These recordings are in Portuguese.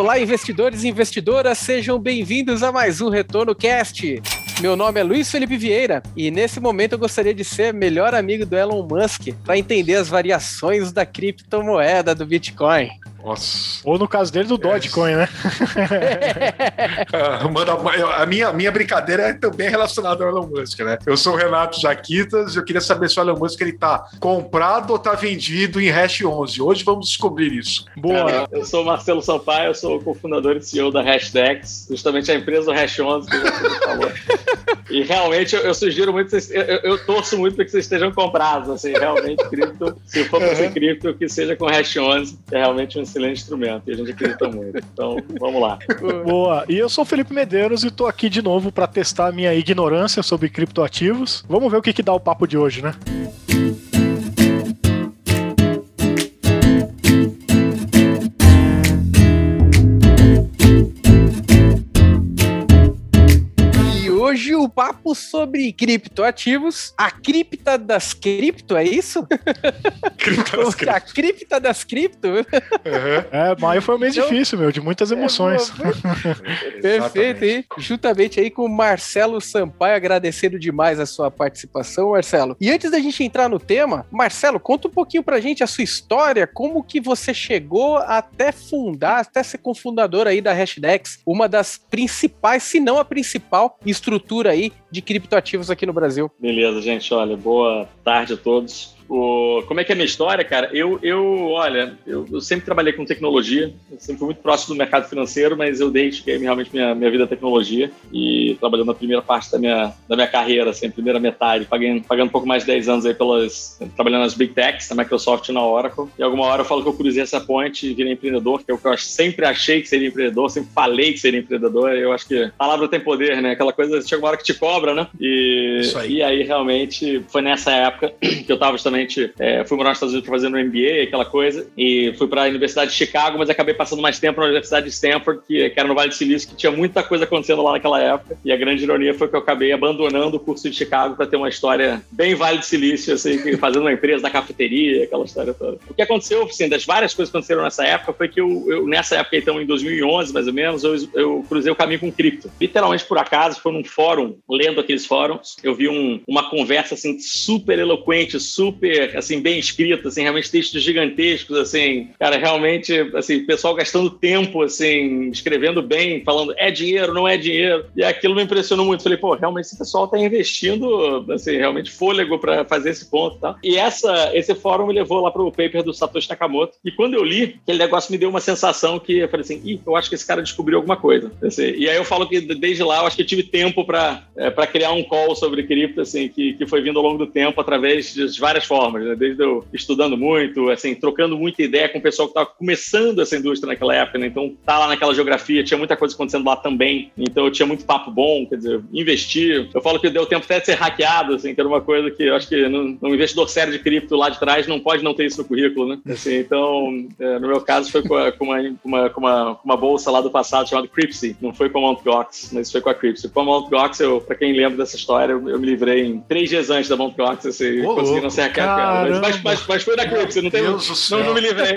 Olá, investidores e investidoras, sejam bem-vindos a mais um Retorno Cast. Meu nome é Luiz Felipe Vieira e nesse momento eu gostaria de ser melhor amigo do Elon Musk para entender as variações da criptomoeda do Bitcoin. Nossa. Ou no caso dele, do Dogecoin, né? Ah, mano, a minha, minha brincadeira é também relacionada ao Elon Musk, né? Eu sou o Renato Jaquitas e eu queria saber se o Elon Musk ele tá comprado ou tá vendido em Hash 11. Hoje vamos descobrir isso. Boa. Cara, eu sou o Marcelo Sampaio, eu sou o cofundador e CEO da Hashdex, justamente a empresa do Hash 11 que já falou. E realmente eu, eu sugiro muito, vocês, eu, eu, torço muito para que vocês estejam comprados, assim, realmente cripto, se for para ser cripto, que seja com Hash 11, que é realmente um excelente instrumento e a gente acredita muito. Então, vamos lá. Boa. E eu sou o Felipe Medeiros e estou aqui de novo para testar a minha ignorância sobre criptoativos. Vamos ver o que, que dá o papo de hoje, né? hoje o papo sobre criptoativos, a cripta das cripto, é isso? das cripto. a cripta das cripto? Uhum. É, maio foi um mês então, difícil, meu, de muitas é, emoções. É, Perfeito, e juntamente aí com o Marcelo Sampaio, agradecendo demais a sua participação, Marcelo. E antes da gente entrar no tema, Marcelo, conta um pouquinho pra gente a sua história, como que você chegou até fundar, até ser cofundador aí da Hashdex, uma das principais, se não a principal estrutura aí de criptoativos aqui no Brasil. Beleza, gente. Olha, boa tarde a todos. O, como é que é a minha história, cara? Eu, eu olha, eu, eu, sempre trabalhei com tecnologia, sempre fui muito próximo do mercado financeiro, mas eu dediquei realmente minha, minha vida à tecnologia e trabalhando na primeira parte da minha, da minha carreira, assim, primeira metade, pagando, pagando um pouco mais de 10 anos aí pelas, trabalhando nas Big Techs, na Microsoft e na Oracle. E alguma hora eu falo que eu cruzei essa ponte e virei empreendedor, que é o que eu sempre achei que seria empreendedor, sempre falei que seria empreendedor. Eu acho que a palavra tem poder, né? Aquela coisa, chega uma hora que te cobra, né? E, aí. e aí realmente foi nessa época que eu tava é, fui morar nos Estados Unidos para fazer um MBA, aquela coisa, e fui para a Universidade de Chicago, mas acabei passando mais tempo na Universidade de Stanford, que, que era no Vale do Silício, que tinha muita coisa acontecendo lá naquela época. E a grande ironia foi que eu acabei abandonando o curso de Chicago para ter uma história bem Vale do Silício, assim, fazendo uma empresa da cafeteria, aquela história toda. O que aconteceu, assim, das várias coisas que aconteceram nessa época, foi que eu, eu nessa época, então, em 2011, mais ou menos, eu, eu cruzei o caminho com cripto. Literalmente por acaso, foi num fórum, lendo aqueles fóruns, eu vi um, uma conversa, assim, super eloquente, super assim, bem escrito, assim, realmente textos gigantescos, assim, cara, realmente, assim, pessoal gastando tempo, assim, escrevendo bem, falando é dinheiro, não é dinheiro, e aquilo me impressionou muito. Falei, pô, realmente esse pessoal tá investindo, assim, realmente fôlego para fazer esse ponto, tá? E essa, esse fórum me levou lá pro paper do Satoshi Nakamoto, e quando eu li, aquele negócio me deu uma sensação que eu falei assim, ih, eu acho que esse cara descobriu alguma coisa. Assim, e aí eu falo que desde lá eu acho que eu tive tempo para é, criar um call sobre cripto, assim, que, que foi vindo ao longo do tempo através de várias formas né? Desde eu estudando muito, assim, trocando muita ideia com o pessoal que estava começando essa indústria naquela época, né? Então, tá lá naquela geografia, tinha muita coisa acontecendo lá também. Então, eu tinha muito papo bom, quer dizer, investir. Eu falo que deu tempo até de ser hackeado, assim, que era uma coisa que eu acho que no, investidor sério de cripto lá de trás não pode não ter isso no currículo, né? Assim, então, é, no meu caso, foi com, a, com, uma, uma, com, uma, com uma bolsa lá do passado chamada Cripsy. Não foi com a Mt. Gox, mas foi com a Cripsy. Com a Mt. Gox, eu, pra quem lembra dessa história, eu, eu me livrei em três dias antes da Mt. Gox, assim, oh, consegui não ser. Mas, mas, mas, mas, foi da Crux, não tem. Não, não me livrei.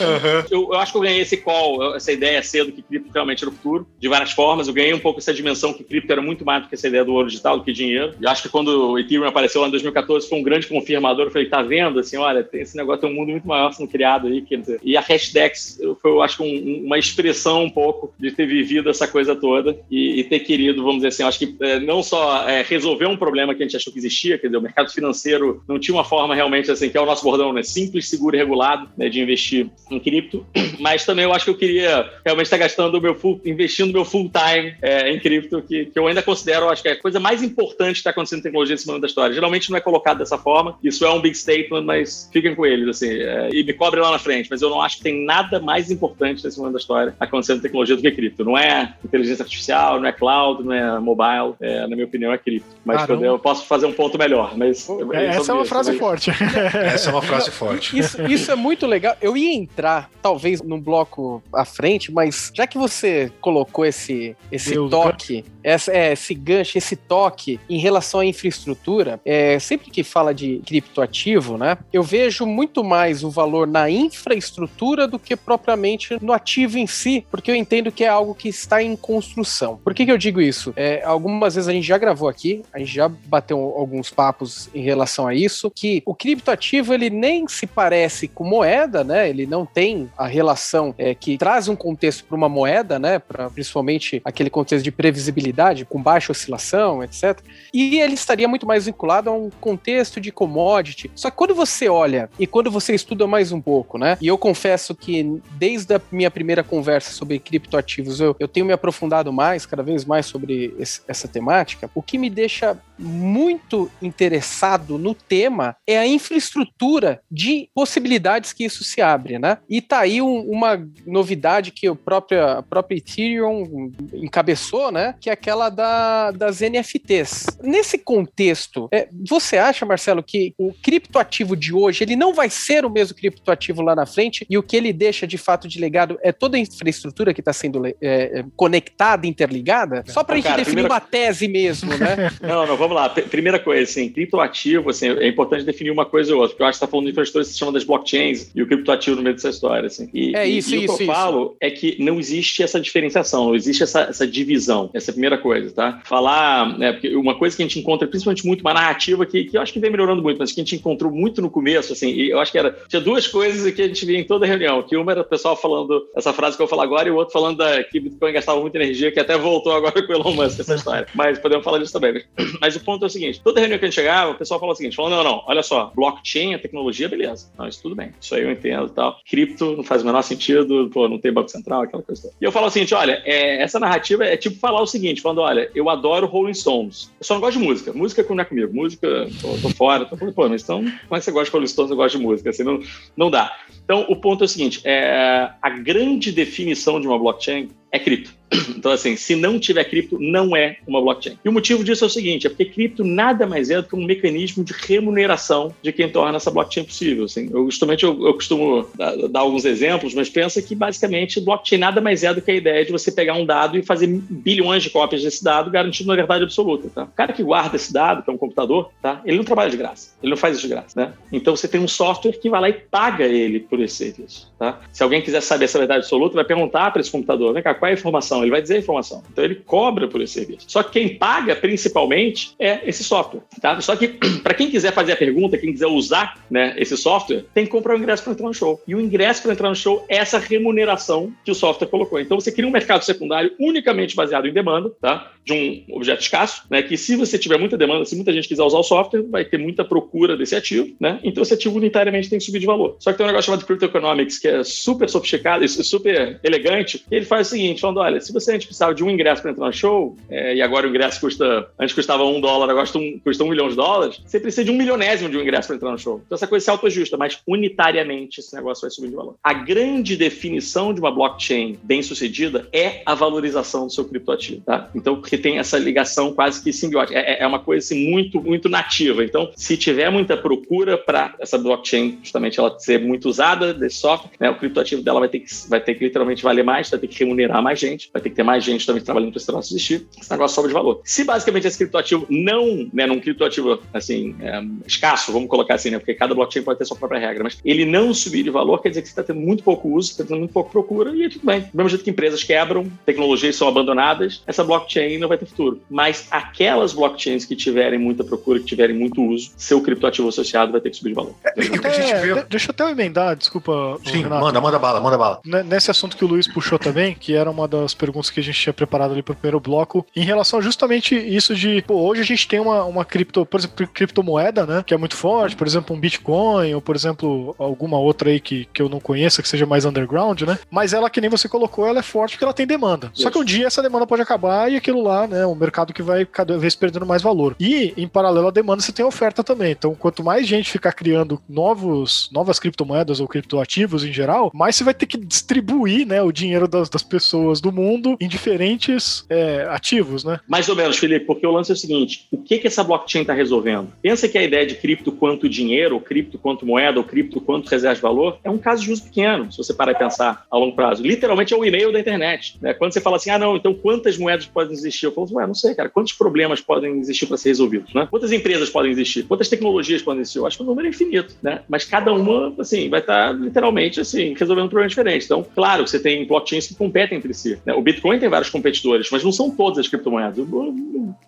uhum. eu, eu, acho que eu ganhei esse call, essa ideia cedo que cripto realmente era o futuro, de várias formas. Eu ganhei um pouco essa dimensão que cripto era muito mais do que essa ideia do ouro digital, do que dinheiro. E acho que quando o Ethereum apareceu lá em 2014, foi um grande confirmador. Eu falei, tá vendo? Assim, olha, tem esse negócio, tem um mundo muito maior sendo criado aí. Dizer. E a Hashdex foi, eu acho que um, uma expressão um pouco de ter vivido essa coisa toda e, e ter querido, vamos dizer assim, acho que é, não só é, resolver um problema que a gente achou que existia, quer dizer, o mercado financeiro não tinha uma forma realmente assim, que é o nosso bordão, né? Simples, seguro e regulado, né? De investir em cripto. Mas também eu acho que eu queria realmente estar gastando o meu full, investindo meu full time é, em cripto, que, que eu ainda considero, acho que é a coisa mais importante que está acontecendo em tecnologia nesse momento da história. Geralmente não é colocado dessa forma, isso é um big statement, mas fiquem com eles, assim, é, e me cobrem lá na frente. Mas eu não acho que tem nada mais importante nesse momento da história acontecendo em tecnologia do que cripto. Não é inteligência artificial, não é cloud, não é mobile, é, na minha opinião, é cripto. Mas eu posso fazer um ponto melhor, mas É, essa é uma frase forte. Essa é uma frase forte. Isso, isso é muito legal. Eu ia entrar, talvez, num bloco à frente, mas já que você colocou esse, esse Deus toque, essa, é, esse gancho, esse toque em relação à infraestrutura, é, sempre que fala de criptoativo, né, eu vejo muito mais o valor na infraestrutura do que propriamente no ativo em si, porque eu entendo que é algo que está em construção. Por que, que eu digo isso? É, algumas vezes a gente já gravou aqui, a gente já bateu alguns papos em relação a isso, que o criptoativo ele nem se parece com moeda, né? Ele não tem a relação é, que traz um contexto para uma moeda, né? Para principalmente aquele contexto de previsibilidade, com baixa oscilação, etc. E ele estaria muito mais vinculado a um contexto de commodity. Só que quando você olha e quando você estuda mais um pouco, né? E eu confesso que desde a minha primeira conversa sobre criptoativos eu, eu tenho me aprofundado mais, cada vez mais sobre esse, essa temática. O que me deixa muito interessado no tema é a infraestrutura de possibilidades que isso se abre, né? E tá aí um, uma novidade que o próprio, a própria Ethereum encabeçou, né? Que é aquela da, das NFTs. Nesse contexto, é, você acha, Marcelo, que o criptoativo de hoje ele não vai ser o mesmo criptoativo lá na frente e o que ele deixa de fato de legado é toda a infraestrutura que está sendo é, é, conectada, interligada? Só para a gente cara, definir primeira... uma tese mesmo, né? não, não, vamos lá. Primeira coisa, assim, criptoativo, assim, é importante definir uma coisa ou outra, porque eu acho que você está falando de infraestrutura que se chama das blockchains e o criptoativo no meio dessa história, assim. E, é isso, e, e isso, o que eu isso. falo é que não existe essa diferenciação, não existe essa, essa divisão. Essa é a primeira coisa, tá? Falar, né, porque uma coisa que a gente encontra, principalmente muito, uma narrativa que, que eu acho que vem melhorando muito, mas que a gente encontrou muito no começo, assim, e eu acho que era, tinha duas coisas que a gente via em toda reunião, que uma era o pessoal falando essa frase que eu vou falar agora e o outro falando da, que Bitcoin gastava muita energia, que até voltou agora com o Elon Musk, essa história. Mas podemos falar disso também. Mas, mas o ponto é o seguinte, toda reunião que a gente chegava, o pessoal falou o seguinte, falou, não, não, olha só, blockchain, a tecnologia, beleza. Não, isso tudo bem. Isso aí eu entendo e tal. Cripto não faz o menor sentido, pô, não tem banco central, aquela coisa. E eu falo o seguinte, olha, é, essa narrativa é tipo falar o seguinte, falando, olha, eu adoro Rolling Stones. Eu só não gosto de música. Música não é comigo. Música, tô, tô fora. Tô falando, pô, mas então, como é que você gosta de Rolling Stones e gosta de música? Assim, não, não dá. Então, o ponto é o seguinte, é, a grande definição de uma blockchain é cripto. Então, assim, se não tiver cripto, não é uma blockchain. E o motivo disso é o seguinte: é porque cripto nada mais é do que um mecanismo de remuneração de quem torna essa blockchain possível. Assim, eu, justamente, eu, eu costumo dar, dar, alguns exemplos, mas pensa que basicamente blockchain nada mais é do que a ideia de você pegar um dado e fazer bilhões de cópias desse dado, garantindo uma verdade absoluta. Tá? O cara que guarda esse dado, que é um computador, tá? ele não trabalha de graça, ele não faz isso de graça. Né? Então, você tem um software que vai lá e paga ele por esse serviço. Tá? Se alguém quiser saber essa verdade absoluta, vai perguntar para esse computador: vem cá, qual é a informação? Ele vai dizer a informação. Então ele cobra por esse serviço. Só que quem paga principalmente é esse software. Tá? Só que para quem quiser fazer a pergunta, quem quiser usar né, esse software, tem que comprar o ingresso para entrar no show. E o ingresso para entrar no show é essa remuneração que o software colocou. Então você cria um mercado secundário unicamente baseado em demanda, tá? De um objeto escasso, né? Que se você tiver muita demanda, se muita gente quiser usar o software, vai ter muita procura desse ativo, né? Então esse ativo unitariamente tem que subir de valor. Só que tem um negócio chamado Crypto Economics, que é super sofisticado, super elegante, ele faz o seguinte, falando, olha, se você a gente precisava de um ingresso para entrar no show, é, e agora o ingresso custa, antes custava um dólar, agora custa um, custa um milhão de dólares, você precisa de um milionésimo de um ingresso para entrar no show. Então essa coisa se autoajusta, mas unitariamente esse negócio vai subir de valor. A grande definição de uma blockchain bem sucedida é a valorização do seu criptoativo, tá? Então, porque tem essa ligação quase que simbiótica, é, é uma coisa assim, muito, muito nativa. Então, se tiver muita procura para essa blockchain, justamente ela ser muito usada desse software, né, o criptoativo dela vai ter, que, vai ter que literalmente valer mais, vai ter que remunerar mais gente, vai ter que ter mais gente também trabalhando para esse negócio existir, esse negócio sobe de valor. Se basicamente esse criptoativo não, né, num criptoativo assim, é, escasso, vamos colocar assim, né, porque cada blockchain pode ter sua própria regra, mas ele não subir de valor quer dizer que você está tendo muito pouco uso, está tendo muito pouco procura, e tudo bem. Do mesmo jeito que empresas quebram, tecnologias são abandonadas, essa blockchain não vai ter futuro. Mas aquelas blockchains que tiverem muita procura, que tiverem muito uso, seu criptoativo associado vai ter que subir de valor. É, é, deixa eu até emendar, desculpa. Sim, Renato. manda, manda bala, manda bala. Nesse assunto que o Luiz puxou também, que era uma das perguntas que a gente tinha preparado ali para o primeiro bloco, em relação a justamente isso de, pô, hoje a gente tem uma, uma cripto, por exemplo, criptomoeda, né, que é muito forte, por exemplo, um Bitcoin, ou por exemplo, alguma outra aí que, que eu não conheça, que seja mais underground, né, mas ela, que nem você colocou, ela é forte porque ela tem demanda. Isso. Só que um dia essa demanda pode acabar e aquilo lá, né, um mercado que vai cada vez perdendo mais valor. E, em paralelo à demanda, você tem oferta também. Então, quanto mais gente ficar criando novos, novas criptomoedas ou criptoativos em geral, mais você vai ter que distribuir, né, o dinheiro das, das pessoas pessoas do mundo em diferentes é, ativos, né? Mais ou menos, Felipe, porque o lance é o seguinte: o que, que essa blockchain está resolvendo? Pensa que a ideia de cripto quanto dinheiro, ou cripto quanto moeda, ou cripto quanto reserva de valor, é um caso de uso pequeno, se você parar e pensar a longo prazo. Literalmente é o e-mail da internet. Né? Quando você fala assim, ah, não, então quantas moedas podem existir? Eu falo assim, ué, não sei, cara, quantos problemas podem existir para ser resolvidos? Né? Quantas empresas podem existir? Quantas tecnologias podem existir? Eu acho que o número é infinito, né? Mas cada uma, assim, vai estar tá, literalmente, assim, resolvendo um problema diferente. Então, claro, você tem blockchains que competem entre si. Né? O Bitcoin tem vários competidores, mas não são todas as criptomoedas.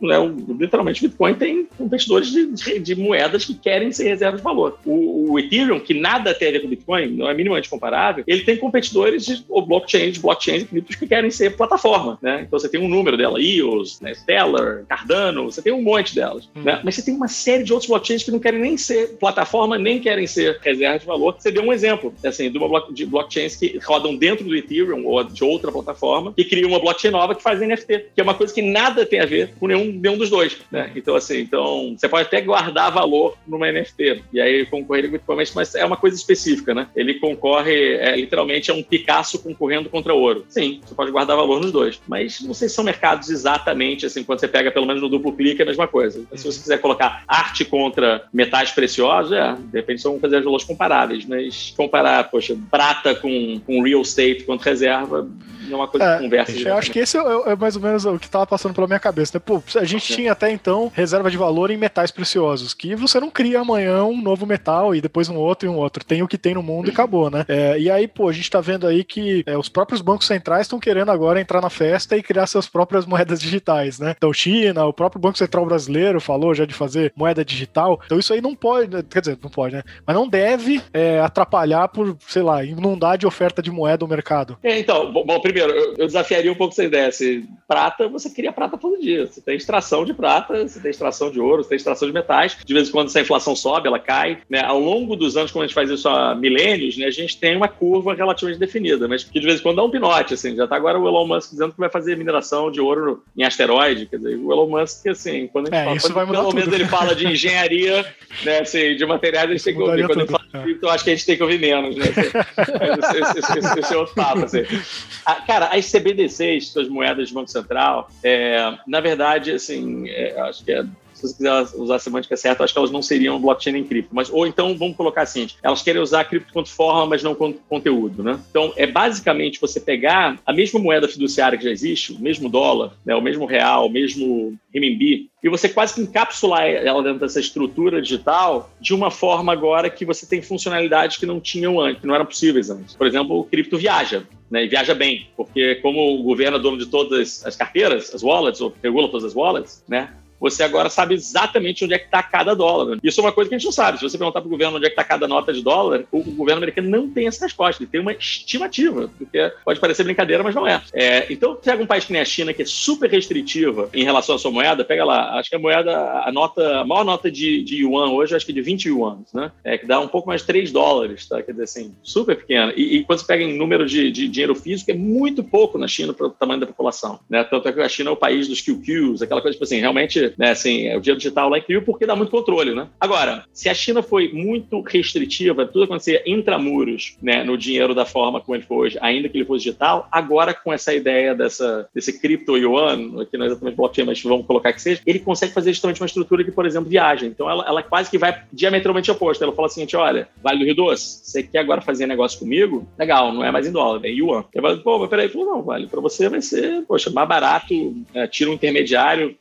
Né? Literalmente, o Bitcoin tem competidores de, de, de, moedas que querem ser reserva de valor. O, o, Ethereum, que nada tem a ver com o Bitcoin, não é minimamente comparável, ele tem competidores de ou blockchains, blockchains e criptos que querem ser plataforma. Né? Então, você tem um número dela, EOS, né? Stellar, Cardano, você tem um monte delas. Hum. Né? Mas você tem uma série de outros blockchains que não querem nem ser plataforma, nem querem ser reserva de valor. Você deu um exemplo, assim, de, uma de blockchains que rodam dentro do Ethereum ou de outra plataforma e criam uma blockchain nova que faz NFT, que é uma coisa que nada tem a ver com nenhum, nenhum dos dois, né? Então, assim, então, você pode até guardar valor numa NFT e aí concorrer com mas é uma coisa específica, né? Ele concorre, é, literalmente, é um Picasso concorrendo contra ouro. Sim, você pode guardar valor nos dois, mas não sei se são mercados exatamente, assim, quando você pega pelo menos no duplo clique, é a mesma coisa. Se você quiser colocar arte contra metais preciosos, é, de repente são fazer valores comparáveis, mas comparar, poxa, prata com, com real estate quanto reserva, é uma coisa é, que conversa. Eu acho que esse é, é, mais ou menos o que estava passando pela minha cabeça, né? Pô, a gente tinha até então reserva de valor em metais preciosos, que você não cria amanhã um novo metal e depois um outro e um outro. Tem o que tem no mundo e acabou, né? É, e aí, pô, a gente tá vendo aí que é, os próprios bancos centrais estão querendo agora entrar na festa e criar suas próprias moedas digitais, né? Então, China, o próprio Banco Central Brasileiro falou já de fazer moeda digital. Então, isso aí não pode, quer dizer, não pode, né? Mas não deve é, atrapalhar por, sei lá, inundar de oferta de moeda o mercado. É, então, bom, primeiro, eu, eu desafiaria um pouco essa ideia. Se prata, você cria prata todo dia. Você tem extração de prata, você tem extração de ouro, você tem extração de metais. De vez em quando, se a inflação sobe, ela cai. Né? Ao longo dos anos, como a gente faz isso há milênios, né, a gente tem uma curva relativamente definida, mas que de vez em quando dá um pinote. Assim, já está agora o Elon Musk dizendo que vai fazer mineração de ouro em asteroide. Quer dizer, o Elon Musk, assim, quando a gente é, fala, isso vai mudar pelo menos ele fala de engenharia, né, assim, de materiais, a gente tem que ouvir. Quando ele fala de cripto, eu acho que a gente tem que ouvir menos. Né? Esse, esse, esse, esse é outro papo. Assim. A, cara, as CBDCs, suas moedas de Banco Central, é, na verdade, assim, é, acho que é se você quiser usar a semântica certa, acho que elas não seriam blockchain nem cripto. Mas, ou então, vamos colocar assim, elas querem usar cripto quanto forma, mas não quanto conteúdo, né? Então, é basicamente você pegar a mesma moeda fiduciária que já existe, o mesmo dólar, né, o mesmo real, o mesmo renminbi, e você quase que encapsular ela dentro dessa estrutura digital de uma forma agora que você tem funcionalidades que não tinham antes, que não eram possíveis antes. Por exemplo, o cripto viaja. Né, e viaja bem, porque como o governo é dono de todas as carteiras, as wallets, ou regula todas as wallets, né, você agora sabe exatamente onde é que está cada dólar. Isso é uma coisa que a gente não sabe. Se você perguntar para o governo onde é que está cada nota de dólar, o, governo americano não tem essa resposta. Ele tem uma estimativa, porque pode parecer brincadeira, mas não é. é então, pega um país que nem a China, que é super restritiva em relação à sua moeda, pega lá, acho que a moeda, a nota, a maior nota de, de yuan hoje, acho que é de 20 yuan, né? É, que dá um pouco mais de 3 dólares, tá? Quer dizer assim, super pequena. E, e quando você pega em número de, de dinheiro físico, é muito pouco na China para o tamanho da população, né? Tanto é que a China é o país dos QQs, aquela coisa, tipo assim, realmente, né, assim, o dinheiro digital lá é incrível porque dá muito controle, né? Agora, se a China foi muito restritiva, tudo acontecia intramuros, né, no dinheiro da forma como ele foi hoje, ainda que ele fosse digital, agora com essa ideia dessa, desse cripto yuan, que não é exatamente blockchain, mas vamos colocar que seja, ele consegue fazer justamente uma estrutura que, por exemplo, viaja. Então, ela, ela quase que vai diametralmente oposta. Ela fala assim, olha, Vale do Rio Doce, você quer agora fazer negócio comigo? Legal, não é mais em dólar, é yuan. Eu falo, pô, mas peraí, falou, não, Vale, para você vai ser, poxa, mais barato, é, tira um intermediário,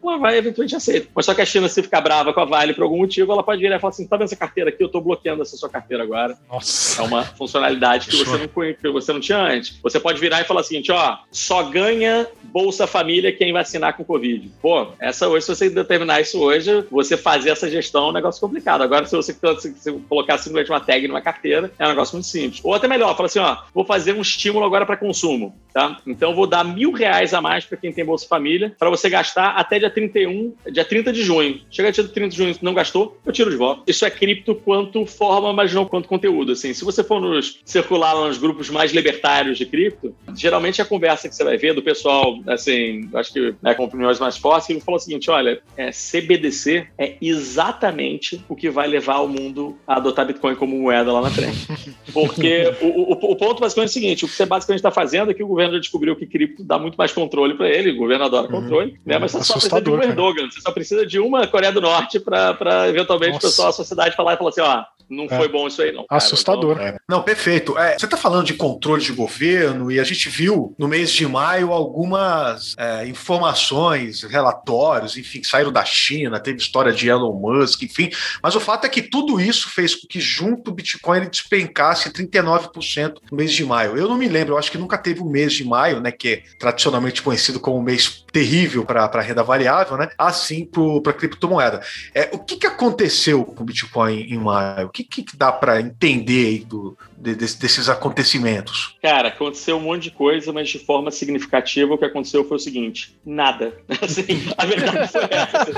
pô, vai eventualmente aceita. Mas só que a China, se ficar brava com a Vale por algum motivo, ela pode virar e falar assim: tá vendo essa carteira aqui? Eu tô bloqueando essa sua carteira agora. Nossa. É uma funcionalidade que você não, que você não tinha antes. Você pode virar e falar assim: ó, só ganha Bolsa Família quem vacinar com Covid. Pô, essa hoje, se você determinar isso hoje, você fazer essa gestão é um negócio complicado. Agora, se você, se colocar simplesmente uma tag numa carteira, é um negócio muito simples. Ou até melhor, fala assim: ó, vou fazer um estímulo agora para consumo, tá? Então, vou dar mil reais a mais para quem tem Bolsa Família, para você gastar até dia 31 31, dia 30 de junho. Chega dia 30 de junho, não gastou, eu tiro de volta. Isso é cripto quanto forma, mas não quanto conteúdo. Assim, se você for nos circular nos grupos mais libertários de cripto, geralmente a conversa que você vai ver do pessoal, assim, acho que né, com opiniões mais fortes, ele falou o seguinte: olha, é, CBDC é exatamente o que vai levar o mundo a adotar Bitcoin como moeda lá na frente. Porque o, o, o, ponto basicamente é o seguinte: o que você basicamente está fazendo é que o governo já descobriu que cripto dá muito mais controle para ele, o governo adora uhum. controle, né? Mas você só precisa de um Erdogan, você só precisa de uma Coreia do Norte para eventualmente o pessoal, a sociedade falar e falar assim: ó, não é. foi bom isso aí, não. Cara. Assustador. Então, é. Não, perfeito. É, você está falando de controle de governo e a gente viu no mês de maio algumas é, informações, relatórios, enfim, que saíram da China, teve história de Elon Musk, enfim. Mas o fato é que tudo isso fez com que junto o Bitcoin ele despencasse 39% no mês de maio. Eu não me lembro, eu acho que nunca teve o um mês de maio, né, que é tradicionalmente conhecido como um mês terrível para a renda variável, né, assim para a criptomoeda. É, o que, que aconteceu com o Bitcoin em maio? O que, que dá para entender do, de, de, desses acontecimentos? Cara, aconteceu um monte de coisa, mas de forma significativa o que aconteceu foi o seguinte: nada. Assim, a verdade foi essa. Assim.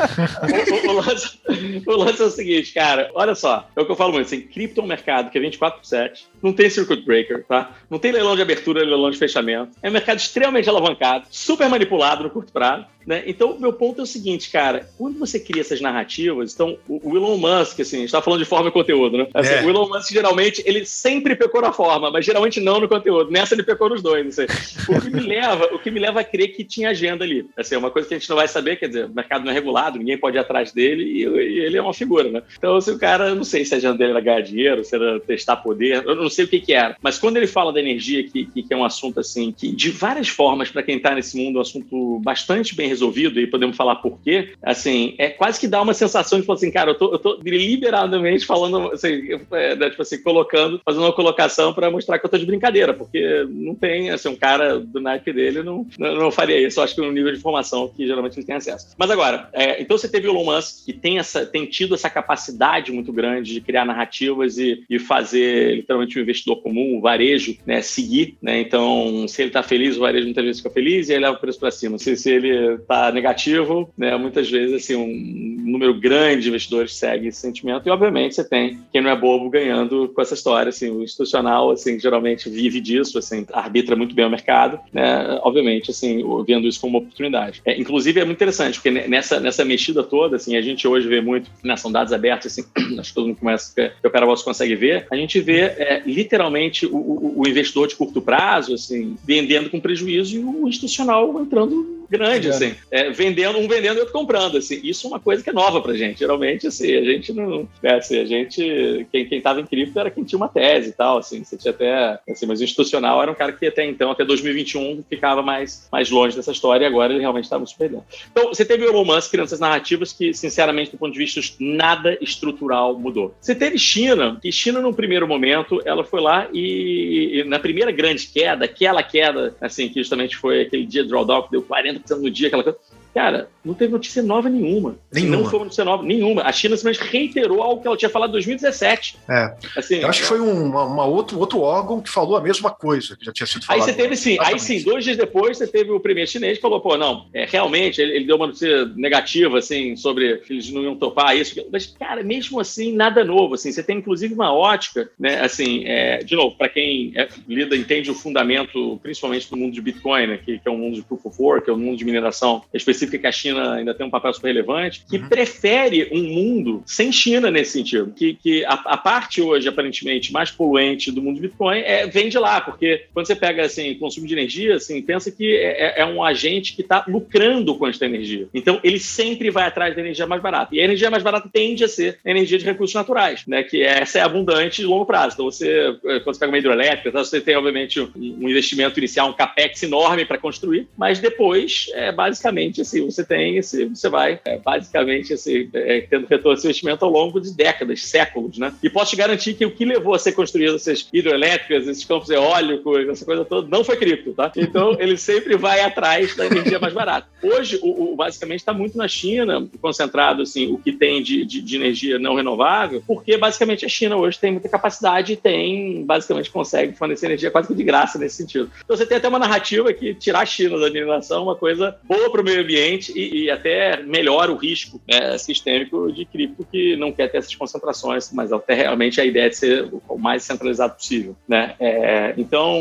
O, o, o, lance, o, lance, é o seguinte, cara, olha só, é o que eu falo muito, assim, cripto é um mercado que é 24 por 7, não tem circuit breaker, tá? Não tem leilão de abertura, leilão de fechamento. É um mercado extremamente alavancado, super manipulado no curto prazo. Né? Então, meu ponto é o seguinte, cara, quando você cria essas narrativas, então, o Elon Musk, assim, a gente tá falando de forma e conteúdo, né? Assim, é. O Elon Musk, geralmente, ele sempre pecou na forma, mas geralmente não no conteúdo. Nessa ele pecou nos dois, não sei. O que me leva, o que me leva a crer que tinha agenda ali. Assim, é uma coisa que a gente não vai saber, quer dizer, o mercado não é regulado, ninguém pode ir atrás dele e, e ele é uma figura, né? Então, se o cara, não sei se a agenda dele era ganhar dinheiro, se era testar poder, eu não sei o que que era. Mas quando ele fala da energia, que, que, que é um assunto, assim, que de várias formas, para quem tá nesse mundo, é um assunto bastante bem resolvido, e podemos falar por quê, assim, é quase que dá uma sensação de falar assim, cara, eu tô, eu tô deliberadamente falando, assim, é, né, tipo assim, colocando, fazendo uma colocação para mostrar que eu tô de brincadeira, porque não tem, assim, um cara do naipe dele não, não, não faria isso, eu acho que é um nível de informação que geralmente ele tem acesso. Mas agora, é, então você teve o Elon Musk, que tem, essa, tem tido essa capacidade muito grande de criar narrativas e, e fazer literalmente o um investidor comum, o varejo, né, seguir, né, então se ele tá feliz, o varejo muitas vezes fica feliz e ele leva o preço para cima. Se, se ele tá negativo, né, muitas vezes, assim, um número grande de investidores segue esse sentimento e, obviamente, você tem quem não é bobo ganhando com essa história, assim, o institucional, assim, geralmente vive disso, assim, arbitra muito bem o mercado, né, obviamente, assim, vendo isso como uma oportunidade. É, inclusive, é muito interessante, porque nessa, nessa mexida toda, assim, a gente hoje vê muito, né, são dados abertos, assim, acho que todo mundo começa, que o Operaboss consegue ver, a gente vê, é, literalmente, o, o, o investidor de curto prazo, assim, vendendo com prejuízo e o institucional entrando grande, assim, é, vendendo, um vendendo e outro comprando, assim. Isso é uma coisa que é nova pra gente. Geralmente, assim, a gente não, é, assim, a gente, quem, quem tava em cripto era quem tinha uma tese e tal, assim, você tinha até, assim, mas o institucional era um cara que até então, até 2021, ficava mais, mais longe dessa história e agora ele realmente estava super dentro. Então, você teve o Elon Musk criando essas narrativas que, sinceramente, do ponto de vista, nada estrutural mudou. Você teve China, e China, no primeiro momento, ela foi lá e, e na primeira grande queda, aquela queda, assim, que justamente foi aquele dia drawdown que deu 40 no dia, aquela coisa. Cara, não teve notícia nova nenhuma. Nenhuma. Não foi uma notícia nova nenhuma. A China simplesmente reiterou algo que ela tinha falado em 2017. É. Assim, eu acho que foi um uma, uma, outro, outro órgão que falou a mesma coisa que já tinha sido falado. Aí você teve sim, aí sim, dois dias depois você teve o primeiro chinês que falou, pô, não, é, realmente ele, ele, deu uma notícia negativa, assim, sobre que eles não iam topar isso. Mas, cara, mesmo assim, nada novo. Assim, você tem inclusive uma ótica, né? Assim, é, de novo, para quem é, lida, entende o fundamento, principalmente do mundo de Bitcoin, né, que, que, é um mundo de proof of work, que é um mundo de mineração específica que a China ainda tem um papel super relevante, que uhum. prefere um mundo sem China nesse sentido. Que, que a, a, parte hoje, aparentemente, mais poluente do mundo de Bitcoin é, vem de lá, porque quando você pega assim, consumo de energia, assim, pensa que é, é, é um agente que está lucrando com esta energia. Então, ele sempre vai atrás da energia mais barata. E a energia mais barata tende a ser a energia de recursos naturais, né? Que essa é abundante de longo prazo. Então, você, quando você pega uma hidroelétrica, tá, você tem, obviamente, um investimento inicial, um capex enorme para construir, mas depois, é basicamente assim, você tem esse, você vai é, basicamente esse, é, tendo retorno de investimento ao longo de décadas, séculos, né? E posso te garantir que o que levou a ser construído essas hidrelétricas, esses campos eólicos, essa coisa toda, não foi cripto, tá? Então ele sempre vai atrás da energia mais barata. Hoje, o, o basicamente está muito na China, concentrado assim, o que tem de, de, de, energia não renovável, porque basicamente a China hoje tem muita capacidade e tem, basicamente, consegue fornecer energia quase que de graça nesse sentido. Então você tem até uma narrativa que tirar a China da mineração é uma coisa boa para o meio ambiente e, e até melhora o risco né, sistêmico de cripto que não quer ter essas concentrações, mas até realmente a ideia é de ser o mais centralizado possível. Né? É, então,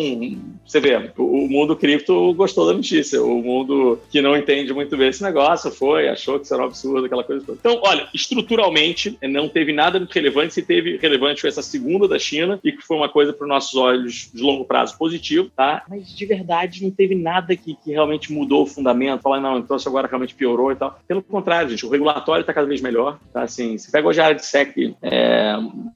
você vê, o, o mundo cripto gostou da notícia, o mundo que não entende muito bem esse negócio foi, achou que isso era um absurdo, aquela coisa toda. Então, olha, estruturalmente não teve nada muito relevante, se teve relevante foi essa segunda da China e que foi uma coisa para os nossos olhos de longo prazo positivo, tá? Mas de verdade não teve nada que, que realmente mudou o fundamento, falar, não, então isso agora realmente piorou e tal. Pelo contrário, gente, o regulatório está cada vez melhor, tá? Assim, se pega hoje a área de SEC, é,